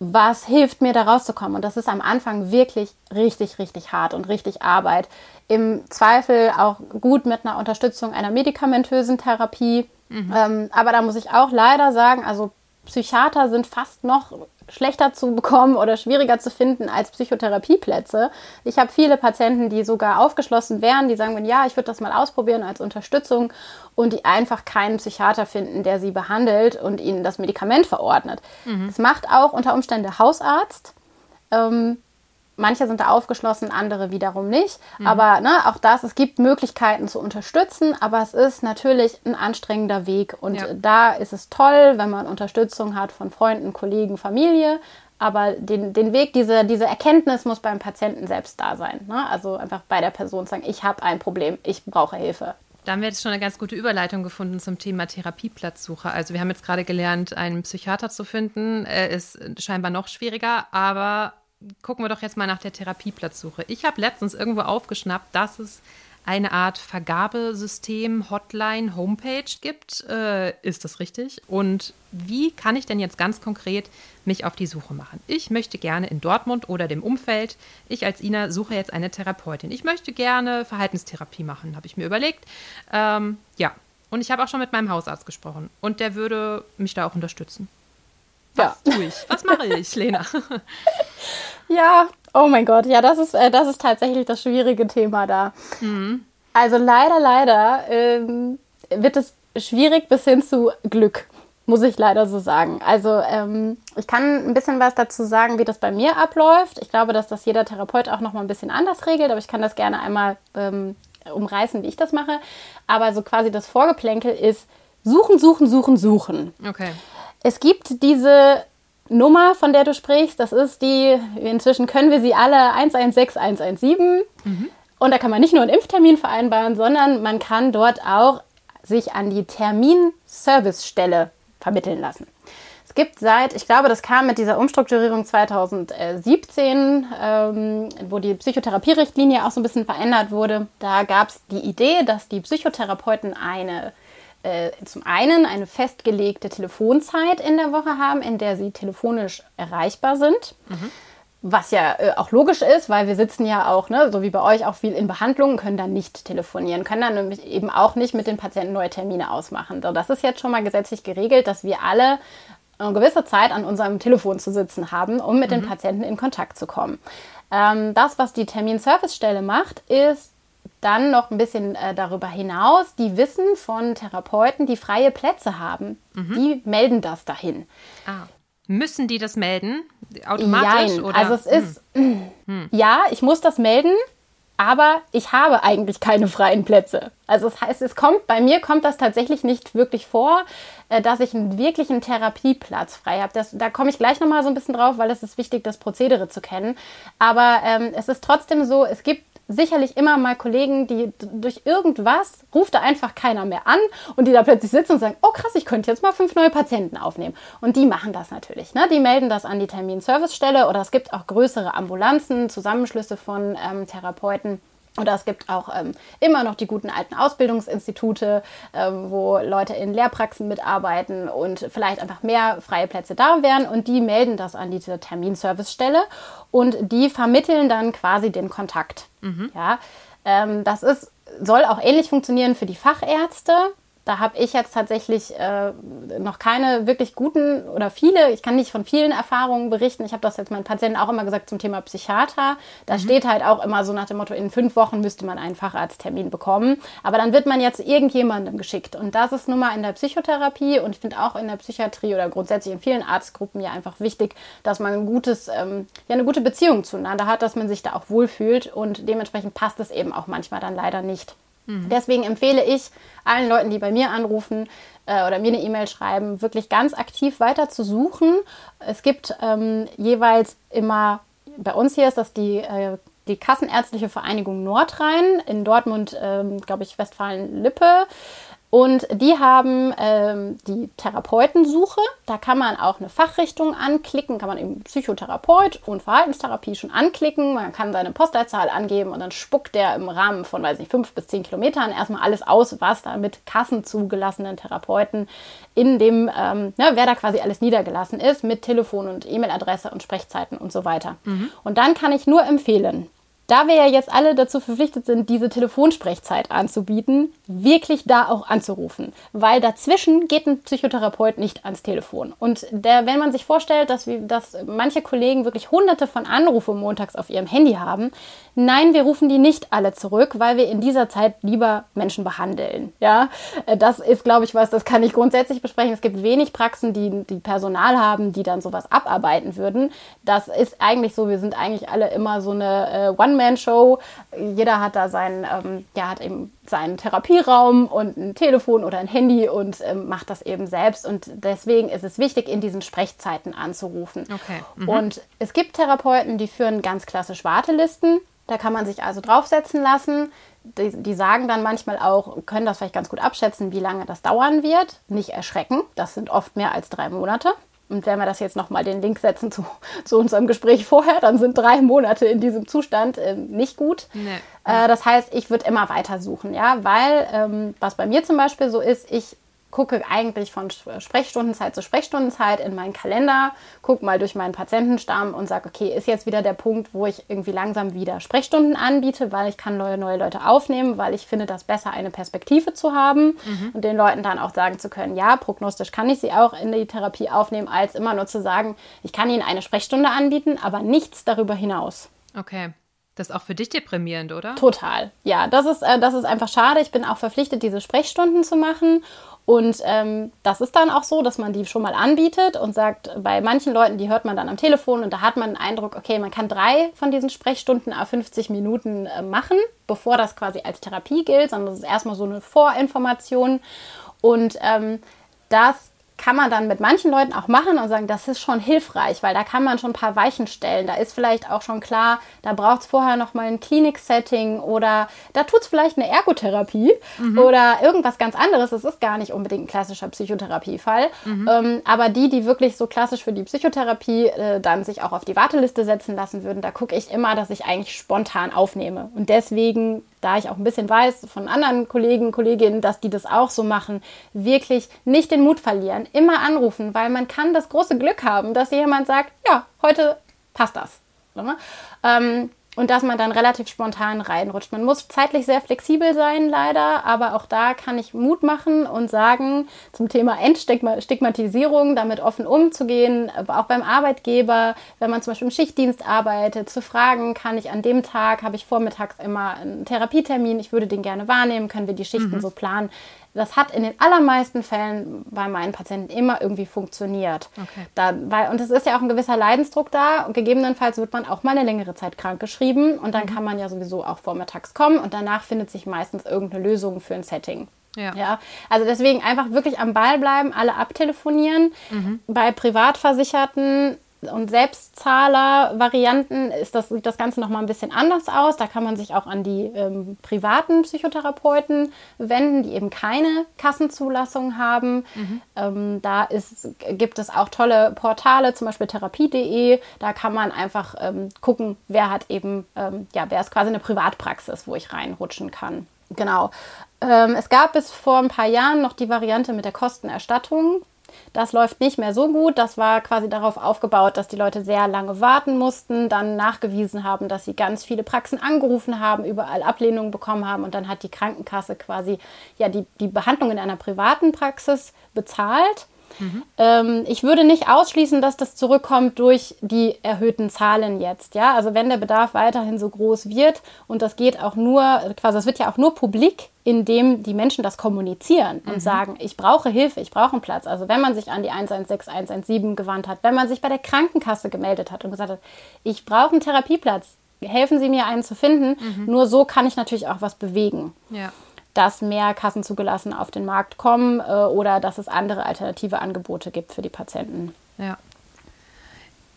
Was hilft mir, da rauszukommen? Und das ist am Anfang wirklich richtig, richtig hart und richtig Arbeit. Im Zweifel auch gut mit einer Unterstützung einer medikamentösen Therapie. Mhm. Ähm, aber da muss ich auch leider sagen, also Psychiater sind fast noch schlechter zu bekommen oder schwieriger zu finden als Psychotherapieplätze. Ich habe viele Patienten, die sogar aufgeschlossen wären, die sagen, ja, ich würde das mal ausprobieren als Unterstützung und die einfach keinen Psychiater finden, der sie behandelt und ihnen das Medikament verordnet. Mhm. Das macht auch unter Umständen der Hausarzt. Ähm, manche sind da aufgeschlossen, andere wiederum nicht. Mhm. Aber ne, auch das, es gibt Möglichkeiten zu unterstützen, aber es ist natürlich ein anstrengender Weg. Und ja. da ist es toll, wenn man Unterstützung hat von Freunden, Kollegen, Familie. Aber den, den Weg, diese, diese Erkenntnis muss beim Patienten selbst da sein. Ne? Also einfach bei der Person sagen, ich habe ein Problem, ich brauche Hilfe. Da haben wir jetzt schon eine ganz gute Überleitung gefunden zum Thema Therapieplatzsuche. Also wir haben jetzt gerade gelernt, einen Psychiater zu finden, ist scheinbar noch schwieriger, aber gucken wir doch jetzt mal nach der Therapieplatzsuche. Ich habe letztens irgendwo aufgeschnappt, dass es eine Art Vergabesystem, Hotline, Homepage gibt. Äh, ist das richtig? Und wie kann ich denn jetzt ganz konkret mich auf die Suche machen? Ich möchte gerne in Dortmund oder dem Umfeld, ich als Ina suche jetzt eine Therapeutin. Ich möchte gerne Verhaltenstherapie machen, habe ich mir überlegt. Ähm, ja, und ich habe auch schon mit meinem Hausarzt gesprochen und der würde mich da auch unterstützen. Was ja. tue ich? Was mache ich, Lena? ja, oh mein Gott, ja, das ist, äh, das ist tatsächlich das schwierige Thema da. Mhm. Also leider, leider ähm, wird es schwierig bis hin zu Glück, muss ich leider so sagen. Also ähm, ich kann ein bisschen was dazu sagen, wie das bei mir abläuft. Ich glaube, dass das jeder Therapeut auch noch mal ein bisschen anders regelt, aber ich kann das gerne einmal ähm, umreißen, wie ich das mache. Aber so quasi das Vorgeplänkel ist suchen, suchen, suchen, suchen. Okay. Es gibt diese Nummer, von der du sprichst, das ist die, inzwischen können wir sie alle 116117. Mhm. Und da kann man nicht nur einen Impftermin vereinbaren, sondern man kann dort auch sich an die Terminservicestelle vermitteln lassen. Es gibt seit, ich glaube, das kam mit dieser Umstrukturierung 2017, ähm, wo die Psychotherapierichtlinie auch so ein bisschen verändert wurde. Da gab es die Idee, dass die Psychotherapeuten eine äh, zum einen eine festgelegte Telefonzeit in der Woche haben, in der sie telefonisch erreichbar sind. Mhm. Was ja äh, auch logisch ist, weil wir sitzen ja auch, ne, so wie bei euch, auch viel in Behandlungen, können dann nicht telefonieren, können dann nämlich eben auch nicht mit den Patienten neue Termine ausmachen. So, das ist jetzt schon mal gesetzlich geregelt, dass wir alle eine gewisse Zeit an unserem Telefon zu sitzen haben, um mit mhm. den Patienten in Kontakt zu kommen. Ähm, das, was die Terminservicestelle macht, ist dann noch ein bisschen äh, darüber hinaus, die wissen von Therapeuten, die freie Plätze haben. Mhm. Die melden das dahin. Ah. Müssen die das melden? Automatisch? Oder? Also es ist, hm. ja, ich muss das melden, aber ich habe eigentlich keine freien Plätze. Also das heißt, es kommt, bei mir kommt das tatsächlich nicht wirklich vor, äh, dass ich einen wirklichen Therapieplatz frei habe. Da komme ich gleich nochmal so ein bisschen drauf, weil es ist wichtig, das Prozedere zu kennen. Aber ähm, es ist trotzdem so, es gibt sicherlich immer mal Kollegen, die durch irgendwas ruft da einfach keiner mehr an und die da plötzlich sitzen und sagen, oh krass, ich könnte jetzt mal fünf neue Patienten aufnehmen. Und die machen das natürlich. Ne? Die melden das an die Terminservicestelle oder es gibt auch größere Ambulanzen, Zusammenschlüsse von ähm, Therapeuten oder es gibt auch ähm, immer noch die guten alten Ausbildungsinstitute, ähm, wo Leute in Lehrpraxen mitarbeiten und vielleicht einfach mehr freie Plätze da wären. Und die melden das an diese Terminservicestelle und die vermitteln dann quasi den Kontakt. Mhm. Ja, ähm, das ist, soll auch ähnlich funktionieren für die Fachärzte. Da habe ich jetzt tatsächlich äh, noch keine wirklich guten oder viele, ich kann nicht von vielen Erfahrungen berichten. Ich habe das jetzt meinen Patienten auch immer gesagt zum Thema Psychiater. Da mhm. steht halt auch immer so nach dem Motto, in fünf Wochen müsste man einen Facharzttermin bekommen. Aber dann wird man jetzt irgendjemandem geschickt. Und das ist nun mal in der Psychotherapie und ich finde auch in der Psychiatrie oder grundsätzlich in vielen Arztgruppen ja einfach wichtig, dass man ein gutes, ähm, ja, eine gute Beziehung zueinander hat, dass man sich da auch wohlfühlt und dementsprechend passt es eben auch manchmal dann leider nicht. Mhm. Deswegen empfehle ich allen Leuten, die bei mir anrufen äh, oder mir eine E-Mail schreiben, wirklich ganz aktiv weiter zu suchen. Es gibt ähm, jeweils immer, bei uns hier ist das die, äh, die Kassenärztliche Vereinigung Nordrhein, in Dortmund, ähm, glaube ich, Westfalen-Lippe. Und die haben ähm, die Therapeutensuche. Da kann man auch eine Fachrichtung anklicken, kann man eben Psychotherapeut und Verhaltenstherapie schon anklicken. Man kann seine Postleitzahl angeben und dann spuckt der im Rahmen von, weiß nicht, fünf bis zehn Kilometern erstmal alles aus, was da mit kassenzugelassenen Therapeuten in dem, ähm, ne, wer da quasi alles niedergelassen ist, mit Telefon und E-Mail-Adresse und Sprechzeiten und so weiter. Mhm. Und dann kann ich nur empfehlen, da wir ja jetzt alle dazu verpflichtet sind, diese Telefonsprechzeit anzubieten, wirklich da auch anzurufen. Weil dazwischen geht ein Psychotherapeut nicht ans Telefon. Und der, wenn man sich vorstellt, dass, wir, dass manche Kollegen wirklich hunderte von Anrufen montags auf ihrem Handy haben, nein, wir rufen die nicht alle zurück, weil wir in dieser Zeit lieber Menschen behandeln. Ja, das ist, glaube ich, was, das kann ich grundsätzlich besprechen. Es gibt wenig Praxen, die, die Personal haben, die dann sowas abarbeiten würden. Das ist eigentlich so, wir sind eigentlich alle immer so eine äh, One One-Man-Show. Jeder hat da seinen, ähm, ja, hat eben seinen Therapieraum und ein Telefon oder ein Handy und ähm, macht das eben selbst. Und deswegen ist es wichtig, in diesen Sprechzeiten anzurufen. Okay. Mhm. Und es gibt Therapeuten, die führen ganz klassisch Wartelisten. Da kann man sich also draufsetzen lassen. Die, die, sagen dann manchmal auch, können das vielleicht ganz gut abschätzen, wie lange das dauern wird. Nicht erschrecken, das sind oft mehr als drei Monate. Und wenn wir das jetzt nochmal den Link setzen zu, zu, unserem Gespräch vorher, dann sind drei Monate in diesem Zustand äh, nicht gut. Nee. Äh, das heißt, ich würde immer weiter suchen, ja, weil ähm, was bei mir zum Beispiel so ist, ich gucke eigentlich von Sprechstundenzeit zu Sprechstundenzeit in meinen Kalender, gucke mal durch meinen Patientenstamm und sage, okay, ist jetzt wieder der Punkt, wo ich irgendwie langsam wieder Sprechstunden anbiete, weil ich kann neue, neue Leute aufnehmen, weil ich finde das besser, eine Perspektive zu haben mhm. und den Leuten dann auch sagen zu können, ja, prognostisch kann ich sie auch in die Therapie aufnehmen, als immer nur zu sagen, ich kann ihnen eine Sprechstunde anbieten, aber nichts darüber hinaus. Okay. Das ist auch für dich deprimierend, oder? Total. Ja, das ist, äh, das ist einfach schade. Ich bin auch verpflichtet, diese Sprechstunden zu machen. Und ähm, das ist dann auch so, dass man die schon mal anbietet und sagt, bei manchen Leuten, die hört man dann am Telefon und da hat man den Eindruck, okay, man kann drei von diesen Sprechstunden a 50 Minuten äh, machen, bevor das quasi als Therapie gilt, sondern das ist erstmal so eine Vorinformation. Und ähm, das kann man dann mit manchen Leuten auch machen und sagen, das ist schon hilfreich, weil da kann man schon ein paar Weichen stellen. Da ist vielleicht auch schon klar, da braucht es vorher nochmal ein Klinik-Setting oder da tut es vielleicht eine Ergotherapie mhm. oder irgendwas ganz anderes. Das ist gar nicht unbedingt ein klassischer Psychotherapiefall. Mhm. Ähm, aber die, die wirklich so klassisch für die Psychotherapie äh, dann sich auch auf die Warteliste setzen lassen würden, da gucke ich immer, dass ich eigentlich spontan aufnehme. Und deswegen da ich auch ein bisschen weiß von anderen Kollegen, Kolleginnen, dass die das auch so machen, wirklich nicht den Mut verlieren, immer anrufen, weil man kann das große Glück haben, dass jemand sagt, ja, heute passt das. Ähm, und dass man dann relativ spontan reinrutscht. Man muss zeitlich sehr flexibel sein, leider, aber auch da kann ich Mut machen und sagen, zum Thema Entstigmatisierung, damit offen umzugehen, auch beim Arbeitgeber, wenn man zum Beispiel im Schichtdienst arbeitet, zu fragen, kann ich an dem Tag, habe ich vormittags immer einen Therapietermin, ich würde den gerne wahrnehmen, können wir die Schichten mhm. so planen. Das hat in den allermeisten Fällen bei meinen Patienten immer irgendwie funktioniert. Okay. Da, weil, und es ist ja auch ein gewisser Leidensdruck da. Und gegebenenfalls wird man auch mal eine längere Zeit krank geschrieben. Und dann mhm. kann man ja sowieso auch vormittags kommen. Und danach findet sich meistens irgendeine Lösung für ein Setting. Ja. ja. Also deswegen einfach wirklich am Ball bleiben, alle abtelefonieren. Mhm. Bei Privatversicherten und Selbstzahler-Varianten ist das, sieht das Ganze nochmal ein bisschen anders aus. Da kann man sich auch an die ähm, privaten Psychotherapeuten wenden, die eben keine Kassenzulassung haben. Mhm. Ähm, da ist, gibt es auch tolle Portale, zum Beispiel therapie.de. Da kann man einfach ähm, gucken, wer hat eben, ähm, ja, wer ist quasi eine Privatpraxis, wo ich reinrutschen kann. Genau. Ähm, es gab bis vor ein paar Jahren noch die Variante mit der Kostenerstattung. Das läuft nicht mehr so gut. Das war quasi darauf aufgebaut, dass die Leute sehr lange warten mussten, dann nachgewiesen haben, dass sie ganz viele Praxen angerufen haben, überall Ablehnungen bekommen haben und dann hat die Krankenkasse quasi ja die, die Behandlung in einer privaten Praxis bezahlt. Mhm. Ähm, ich würde nicht ausschließen, dass das zurückkommt durch die erhöhten Zahlen jetzt. Ja, also wenn der Bedarf weiterhin so groß wird und das geht auch nur, quasi, das wird ja auch nur publik, indem die Menschen das kommunizieren und mhm. sagen, ich brauche Hilfe, ich brauche einen Platz. Also wenn man sich an die 116, 117 gewandt hat, wenn man sich bei der Krankenkasse gemeldet hat und gesagt hat, ich brauche einen Therapieplatz, helfen Sie mir einen zu finden. Mhm. Nur so kann ich natürlich auch was bewegen. Ja dass mehr Kassen zugelassen auf den Markt kommen äh, oder dass es andere alternative Angebote gibt für die Patienten. Ja.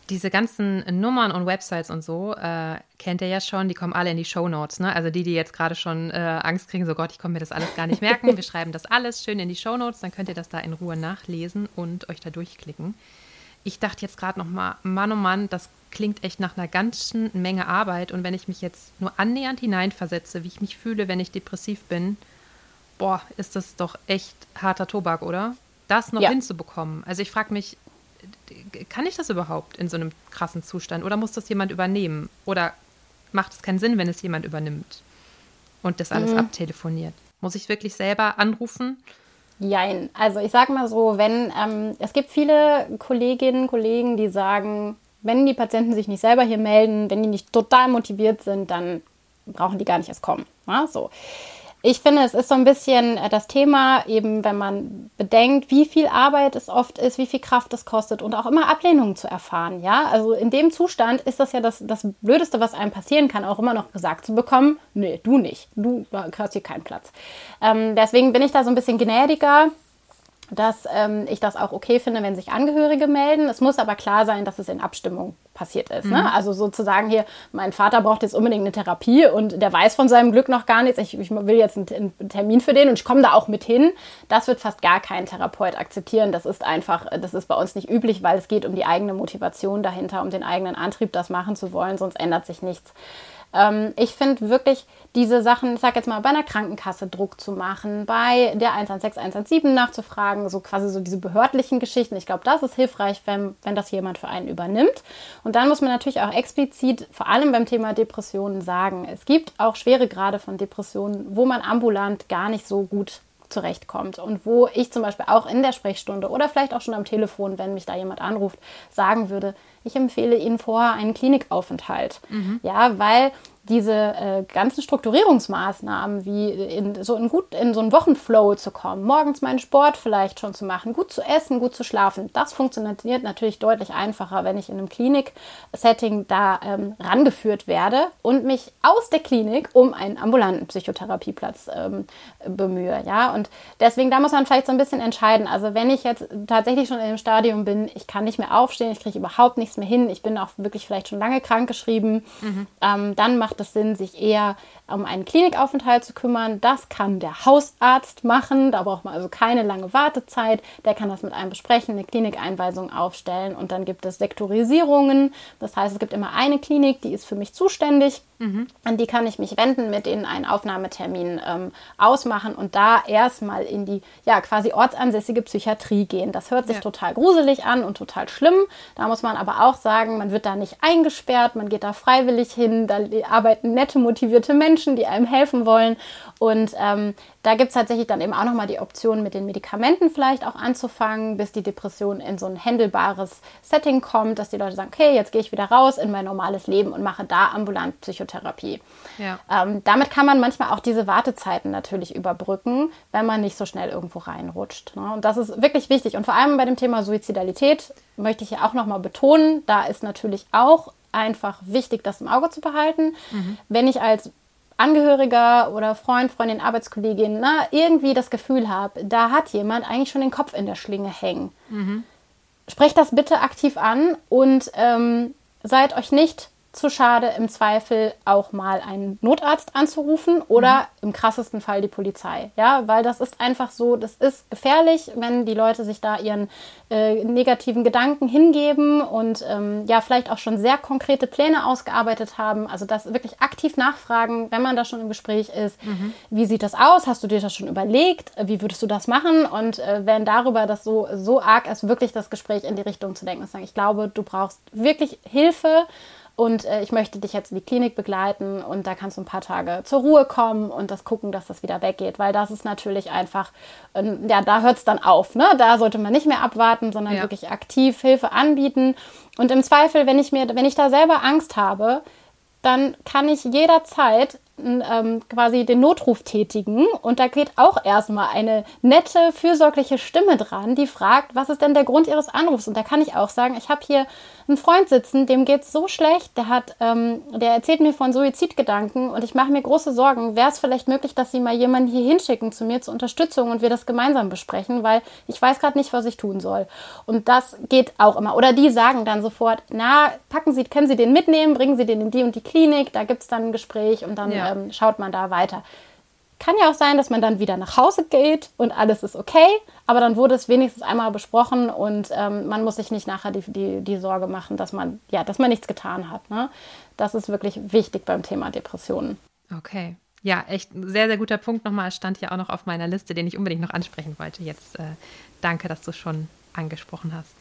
Diese ganzen Nummern und Websites und so äh, kennt ihr ja schon, die kommen alle in die Show Notes. Ne? Also die, die jetzt gerade schon äh, Angst kriegen, so Gott, ich konnte mir das alles gar nicht merken. Wir schreiben das alles schön in die Show Notes, dann könnt ihr das da in Ruhe nachlesen und euch da durchklicken. Ich dachte jetzt gerade noch mal, Mann, oh Mann, das klingt echt nach einer ganzen Menge Arbeit. Und wenn ich mich jetzt nur annähernd hineinversetze, wie ich mich fühle, wenn ich depressiv bin, boah, ist das doch echt harter Tobak, oder? Das noch ja. hinzubekommen. Also ich frage mich, kann ich das überhaupt in so einem krassen Zustand oder muss das jemand übernehmen? Oder macht es keinen Sinn, wenn es jemand übernimmt und das alles mhm. abtelefoniert. Muss ich wirklich selber anrufen? Jein. Also ich sage mal so, wenn ähm, es gibt viele Kolleginnen und Kollegen, die sagen, wenn die Patienten sich nicht selber hier melden, wenn die nicht total motiviert sind, dann brauchen die gar nicht erst kommen. Ja, so. Ich finde, es ist so ein bisschen äh, das Thema, eben wenn man bedenkt, wie viel Arbeit es oft ist, wie viel Kraft es kostet und auch immer Ablehnungen zu erfahren. Ja, also in dem Zustand ist das ja das, das Blödeste, was einem passieren kann, auch immer noch gesagt zu bekommen: Nee, du nicht. Du hast hier keinen Platz. Ähm, deswegen bin ich da so ein bisschen gnädiger dass ähm, ich das auch okay finde, wenn sich Angehörige melden. Es muss aber klar sein, dass es in Abstimmung passiert ist. Ne? Mhm. Ne? Also sozusagen hier, mein Vater braucht jetzt unbedingt eine Therapie und der weiß von seinem Glück noch gar nichts. Ich, ich will jetzt einen, einen, Termin für den und ich komme da auch mit hin. Das wird fast gar kein Therapeut akzeptieren. Das ist einfach, das ist bei uns nicht üblich, weil es geht um die eigene Motivation dahinter, um den eigenen Antrieb, das machen zu wollen, sonst ändert sich nichts. Ähm, ich finde wirklich diese Sachen, ich sag jetzt mal, bei einer Krankenkasse Druck zu machen, bei der 116, 117 nachzufragen, so quasi so diese behördlichen Geschichten. Ich glaube, das ist hilfreich, wenn, wenn das jemand für einen übernimmt. Und dann muss man natürlich auch explizit, vor allem beim Thema Depressionen, sagen, es gibt auch schwere Grade von Depressionen, wo man ambulant gar nicht so gut zurechtkommt und wo ich zum Beispiel auch in der Sprechstunde oder vielleicht auch schon am Telefon, wenn mich da jemand anruft, sagen würde, ich empfehle Ihnen vorher einen Klinikaufenthalt. Mhm. Ja, weil diese äh, ganzen Strukturierungsmaßnahmen, wie in so, in gut, in so einen Wochenflow zu kommen, morgens meinen Sport vielleicht schon zu machen, gut zu essen, gut zu schlafen, das funktioniert natürlich deutlich einfacher, wenn ich in einem Klinik-Setting da ähm, rangeführt werde und mich aus der Klinik um einen ambulanten Psychotherapieplatz ähm, bemühe. Ja? Und deswegen, da muss man vielleicht so ein bisschen entscheiden. Also wenn ich jetzt tatsächlich schon in dem Stadium bin, ich kann nicht mehr aufstehen, ich kriege überhaupt nichts mehr hin, ich bin auch wirklich vielleicht schon lange krankgeschrieben, mhm. ähm, dann macht macht es Sinn, sich eher um einen Klinikaufenthalt zu kümmern. Das kann der Hausarzt machen. Da braucht man also keine lange Wartezeit. Der kann das mit einem besprechen, eine Klinikeinweisung aufstellen und dann gibt es Sektorisierungen. Das heißt, es gibt immer eine Klinik, die ist für mich zuständig. Mhm. An die kann ich mich wenden, mit denen einen Aufnahmetermin ähm, ausmachen und da erstmal in die ja quasi ortsansässige Psychiatrie gehen. Das hört sich ja. total gruselig an und total schlimm. Da muss man aber auch sagen, man wird da nicht eingesperrt, man geht da freiwillig hin, da arbeiten nette, motivierte Menschen, die einem helfen wollen. Und ähm, da gibt es tatsächlich dann eben auch nochmal die Option, mit den Medikamenten vielleicht auch anzufangen, bis die Depression in so ein händelbares Setting kommt, dass die Leute sagen, okay, jetzt gehe ich wieder raus in mein normales Leben und mache da ambulant Psychotherapie. Ja. Ähm, damit kann man manchmal auch diese Wartezeiten natürlich überbrücken, wenn man nicht so schnell irgendwo reinrutscht. Ne? Und das ist wirklich wichtig. Und vor allem bei dem Thema Suizidalität möchte ich ja auch nochmal betonen, da ist natürlich auch einfach wichtig, das im Auge zu behalten. Mhm. Wenn ich als Angehöriger oder Freund, Freundin, Arbeitskollegin na, irgendwie das Gefühl habe, da hat jemand eigentlich schon den Kopf in der Schlinge hängen. Mhm. Sprecht das bitte aktiv an und ähm, seid euch nicht zu schade, im Zweifel auch mal einen Notarzt anzurufen oder mhm. im krassesten Fall die Polizei. Ja, weil das ist einfach so, das ist gefährlich, wenn die Leute sich da ihren äh, negativen Gedanken hingeben und ähm, ja, vielleicht auch schon sehr konkrete Pläne ausgearbeitet haben. Also das wirklich aktiv nachfragen, wenn man da schon im Gespräch ist. Mhm. Wie sieht das aus? Hast du dir das schon überlegt? Wie würdest du das machen? Und äh, wenn darüber das so, so arg ist, wirklich das Gespräch in die Richtung zu denken und sagen, ich glaube, du brauchst wirklich Hilfe und äh, ich möchte dich jetzt in die Klinik begleiten und da kannst du ein paar Tage zur Ruhe kommen und das gucken, dass das wieder weggeht, weil das ist natürlich einfach, ähm, ja, da hört es dann auf. Ne? Da sollte man nicht mehr abwarten, sondern ja. wirklich aktiv Hilfe anbieten. Und im Zweifel, wenn ich mir, wenn ich da selber Angst habe, dann kann ich jederzeit ähm, quasi den Notruf tätigen und da geht auch erstmal eine nette, fürsorgliche Stimme dran, die fragt, was ist denn der Grund Ihres Anrufs? Und da kann ich auch sagen, ich habe hier einen Freund sitzen, dem geht es so schlecht, der hat, ähm, der erzählt mir von Suizidgedanken und ich mache mir große Sorgen. Wäre es vielleicht möglich, dass Sie mal jemanden hier hinschicken zu mir zur Unterstützung und wir das gemeinsam besprechen, weil ich weiß gerade nicht, was ich tun soll. Und das geht auch immer. Oder die sagen dann sofort, na, packen Sie, können Sie den mitnehmen, bringen Sie den in die und die Klinik, da gibt es dann ein Gespräch und dann ja. Ähm, schaut man da weiter. Kann ja auch sein, dass man dann wieder nach Hause geht und alles ist okay, aber dann wurde es wenigstens einmal besprochen und ähm, man muss sich nicht nachher die, die, die Sorge machen, dass man, ja, dass man nichts getan hat. Ne? Das ist wirklich wichtig beim Thema Depressionen. Okay. Ja, echt ein sehr, sehr guter Punkt nochmal. Stand hier auch noch auf meiner Liste, den ich unbedingt noch ansprechen wollte. Jetzt äh, danke, dass du schon angesprochen hast.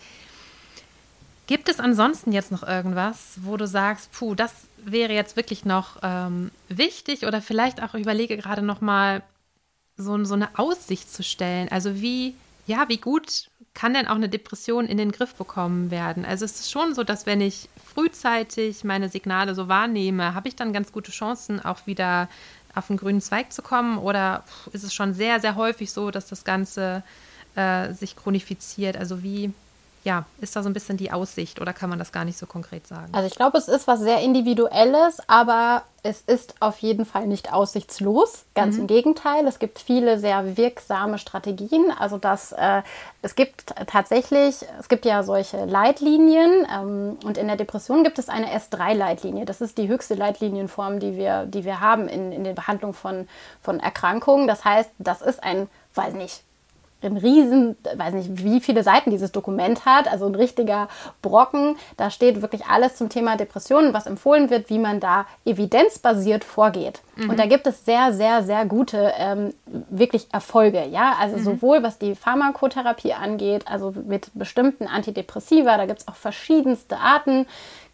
Gibt es ansonsten jetzt noch irgendwas, wo du sagst, puh, das wäre jetzt wirklich noch ähm, wichtig oder vielleicht auch überlege gerade noch mal so, so eine Aussicht zu stellen? Also wie, ja, wie gut kann denn auch eine Depression in den Griff bekommen werden? Also es ist schon so, dass wenn ich frühzeitig meine Signale so wahrnehme, habe ich dann ganz gute Chancen, auch wieder auf den grünen Zweig zu kommen? Oder ist es schon sehr, sehr häufig so, dass das Ganze äh, sich chronifiziert? Also wie, ja, ist da so ein bisschen die Aussicht oder kann man das gar nicht so konkret sagen? Also ich glaube, es ist was sehr Individuelles, aber es ist auf jeden Fall nicht aussichtslos. Ganz mhm. im Gegenteil, es gibt viele sehr wirksame Strategien. Also dass äh, es gibt tatsächlich, es gibt ja solche Leitlinien ähm, und in der Depression gibt es eine S3-Leitlinie. Das ist die höchste Leitlinienform, die wir, die wir haben in, in der Behandlung von, von Erkrankungen. Das heißt, das ist ein, weiß nicht, ein riesen, weiß nicht, wie viele Seiten dieses Dokument hat, also ein richtiger Brocken. Da steht wirklich alles zum Thema Depressionen, was empfohlen wird, wie man da evidenzbasiert vorgeht. Mhm. Und da gibt es sehr, sehr, sehr gute ähm, wirklich Erfolge, ja. Also mhm. sowohl was die Pharmakotherapie angeht, also mit bestimmten Antidepressiva, da gibt es auch verschiedenste Arten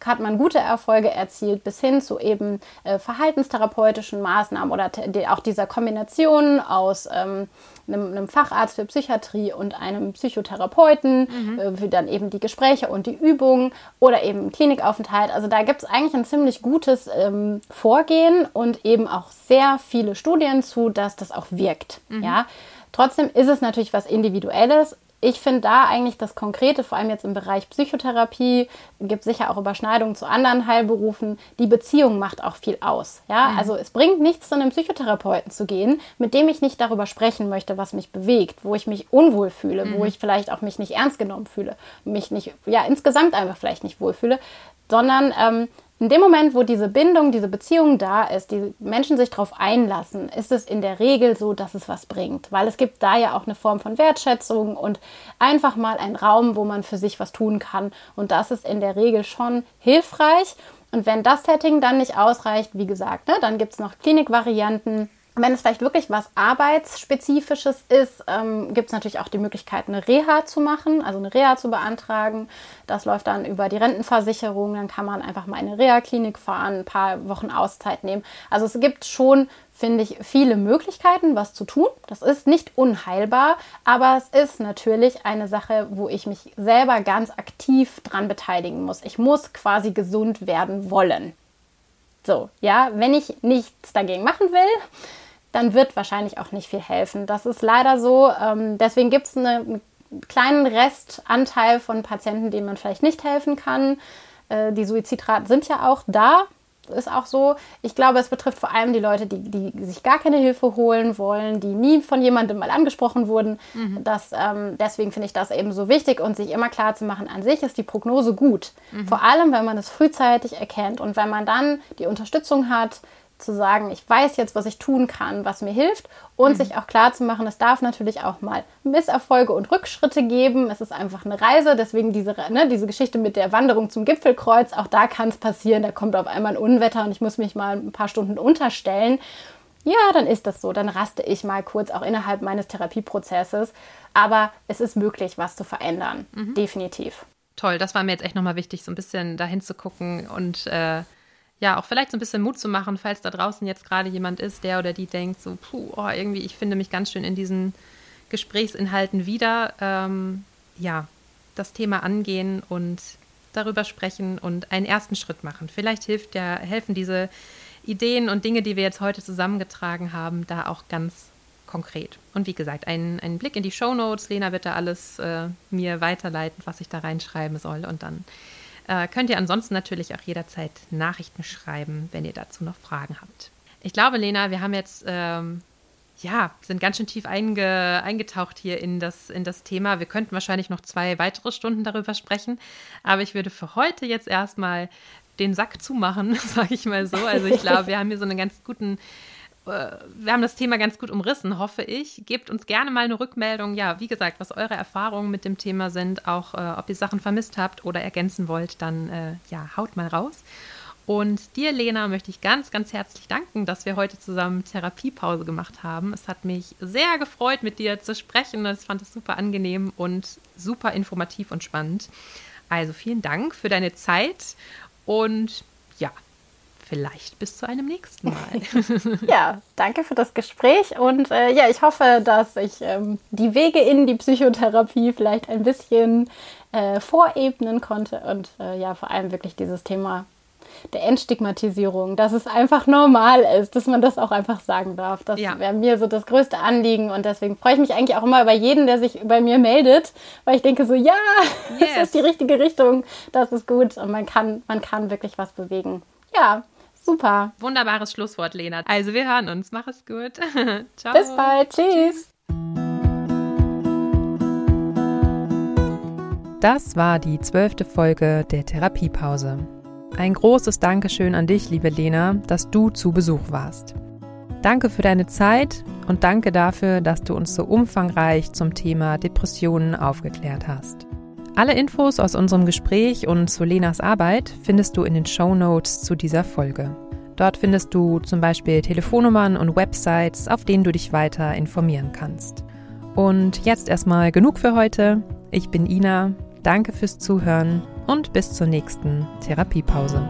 hat man gute Erfolge erzielt, bis hin zu eben äh, verhaltenstherapeutischen Maßnahmen oder auch dieser Kombination aus ähm, einem, einem, Facharzt für Psychiatrie und einem Psychotherapeuten, mhm. äh, für dann eben die Gespräche und die Übungen oder eben Klinikaufenthalt. Also da gibt es eigentlich ein ziemlich gutes ähm, Vorgehen und eben auch sehr viele Studien zu, dass das auch wirkt. Mhm. Ja. Trotzdem ist es natürlich was Individuelles ich finde da eigentlich das Konkrete, vor allem jetzt im Bereich Psychotherapie, gibt sicher auch Überschneidungen zu anderen Heilberufen. Die Beziehung macht auch viel aus. Ja, mhm. also es bringt nichts, zu einem Psychotherapeuten zu gehen, mit dem ich nicht darüber sprechen möchte, was mich bewegt, wo ich mich unwohl fühle, mhm. wo ich vielleicht auch mich nicht ernst genommen fühle, mich nicht, ja, insgesamt einfach vielleicht nicht wohlfühle, sondern ähm, in dem Moment, wo diese Bindung, diese Beziehung da ist, die Menschen sich darauf einlassen, ist es in der Regel so, dass es was bringt. Weil es gibt da ja auch eine Form von Wertschätzung und einfach mal einen Raum, wo man für sich was tun kann. Und das ist in der Regel schon hilfreich. Und wenn das Setting dann nicht ausreicht, wie gesagt, ne, dann gibt es noch Klinikvarianten wenn es vielleicht wirklich was Arbeitsspezifisches ist, ähm, gibt es natürlich auch die Möglichkeit, eine Reha zu machen, also eine Reha zu beantragen. Das läuft dann über die Rentenversicherung. Dann kann man einfach mal in eine Reha-Klinik fahren, ein paar Wochen Auszeit nehmen. Also es gibt schon, finde ich, viele Möglichkeiten, was zu tun. Das ist nicht unheilbar, aber es ist natürlich eine Sache, wo ich mich selber ganz aktiv dran beteiligen muss. Ich muss quasi gesund werden wollen. So, ja, wenn ich nichts dagegen machen will, dann wird wahrscheinlich auch nicht viel helfen. Das ist leider so. Ähm, deswegen gibt es eine, einen kleinen Restanteil von Patienten, denen man vielleicht nicht helfen kann. Äh, die Suizidraten sind ja auch da. Ist auch so. Ich glaube, es betrifft vor allem die Leute, die, die sich gar keine Hilfe holen wollen, die nie von jemandem mal angesprochen wurden. Mhm. Das, ähm, deswegen finde ich das eben so wichtig und sich immer klar zu machen, an sich ist die Prognose gut. Mhm. Vor allem, wenn man es frühzeitig erkennt und wenn man dann die Unterstützung hat, zu sagen, ich weiß jetzt, was ich tun kann, was mir hilft und mhm. sich auch klar zu machen, es darf natürlich auch mal Misserfolge und Rückschritte geben. Es ist einfach eine Reise, deswegen diese, ne, diese Geschichte mit der Wanderung zum Gipfelkreuz, auch da kann es passieren, da kommt auf einmal ein Unwetter und ich muss mich mal ein paar Stunden unterstellen. Ja, dann ist das so, dann raste ich mal kurz auch innerhalb meines Therapieprozesses, aber es ist möglich, was zu verändern, mhm. definitiv. Toll, das war mir jetzt echt nochmal wichtig, so ein bisschen dahin zu gucken und äh ja, auch vielleicht so ein bisschen Mut zu machen, falls da draußen jetzt gerade jemand ist, der oder die denkt, so, puh, oh, irgendwie, ich finde mich ganz schön in diesen Gesprächsinhalten wieder. Ähm, ja, das Thema angehen und darüber sprechen und einen ersten Schritt machen. Vielleicht hilft ja, helfen diese Ideen und Dinge, die wir jetzt heute zusammengetragen haben, da auch ganz konkret. Und wie gesagt, ein, ein Blick in die Show Notes. Lena wird da alles äh, mir weiterleiten, was ich da reinschreiben soll. Und dann äh, könnt ihr ansonsten natürlich auch jederzeit Nachrichten schreiben, wenn ihr dazu noch Fragen habt. Ich glaube, Lena, wir haben jetzt, ähm, ja, sind ganz schön tief einge eingetaucht hier in das, in das Thema. Wir könnten wahrscheinlich noch zwei weitere Stunden darüber sprechen, aber ich würde für heute jetzt erstmal den Sack zumachen, sage ich mal so. Also ich glaube, wir haben hier so einen ganz guten wir haben das Thema ganz gut umrissen, hoffe ich. Gebt uns gerne mal eine Rückmeldung. Ja, wie gesagt, was eure Erfahrungen mit dem Thema sind, auch äh, ob ihr Sachen vermisst habt oder ergänzen wollt, dann äh, ja, haut mal raus. Und dir, Lena, möchte ich ganz, ganz herzlich danken, dass wir heute zusammen Therapiepause gemacht haben. Es hat mich sehr gefreut, mit dir zu sprechen. Ich fand es super angenehm und super informativ und spannend. Also vielen Dank für deine Zeit und vielleicht bis zu einem nächsten Mal. ja, danke für das Gespräch und äh, ja, ich hoffe, dass ich ähm, die Wege in die Psychotherapie vielleicht ein bisschen äh, vorebnen konnte und äh, ja, vor allem wirklich dieses Thema der Entstigmatisierung, dass es einfach normal ist, dass man das auch einfach sagen darf. Das ja. wäre mir so das größte Anliegen und deswegen freue ich mich eigentlich auch immer über jeden, der sich bei mir meldet, weil ich denke so, ja, yes. das ist die richtige Richtung, das ist gut und man kann, man kann wirklich was bewegen. Ja, super. Wunderbares Schlusswort, Lena. Also wir hören uns. Mach es gut. Ciao. Bis bald. Tschüss. Das war die zwölfte Folge der Therapiepause. Ein großes Dankeschön an dich, liebe Lena, dass du zu Besuch warst. Danke für deine Zeit und danke dafür, dass du uns so umfangreich zum Thema Depressionen aufgeklärt hast. Alle Infos aus unserem Gespräch und zu Lenas Arbeit findest du in den Show Notes zu dieser Folge. Dort findest du zum Beispiel Telefonnummern und Websites, auf denen du dich weiter informieren kannst. Und jetzt erstmal genug für heute. Ich bin Ina. Danke fürs Zuhören und bis zur nächsten Therapiepause.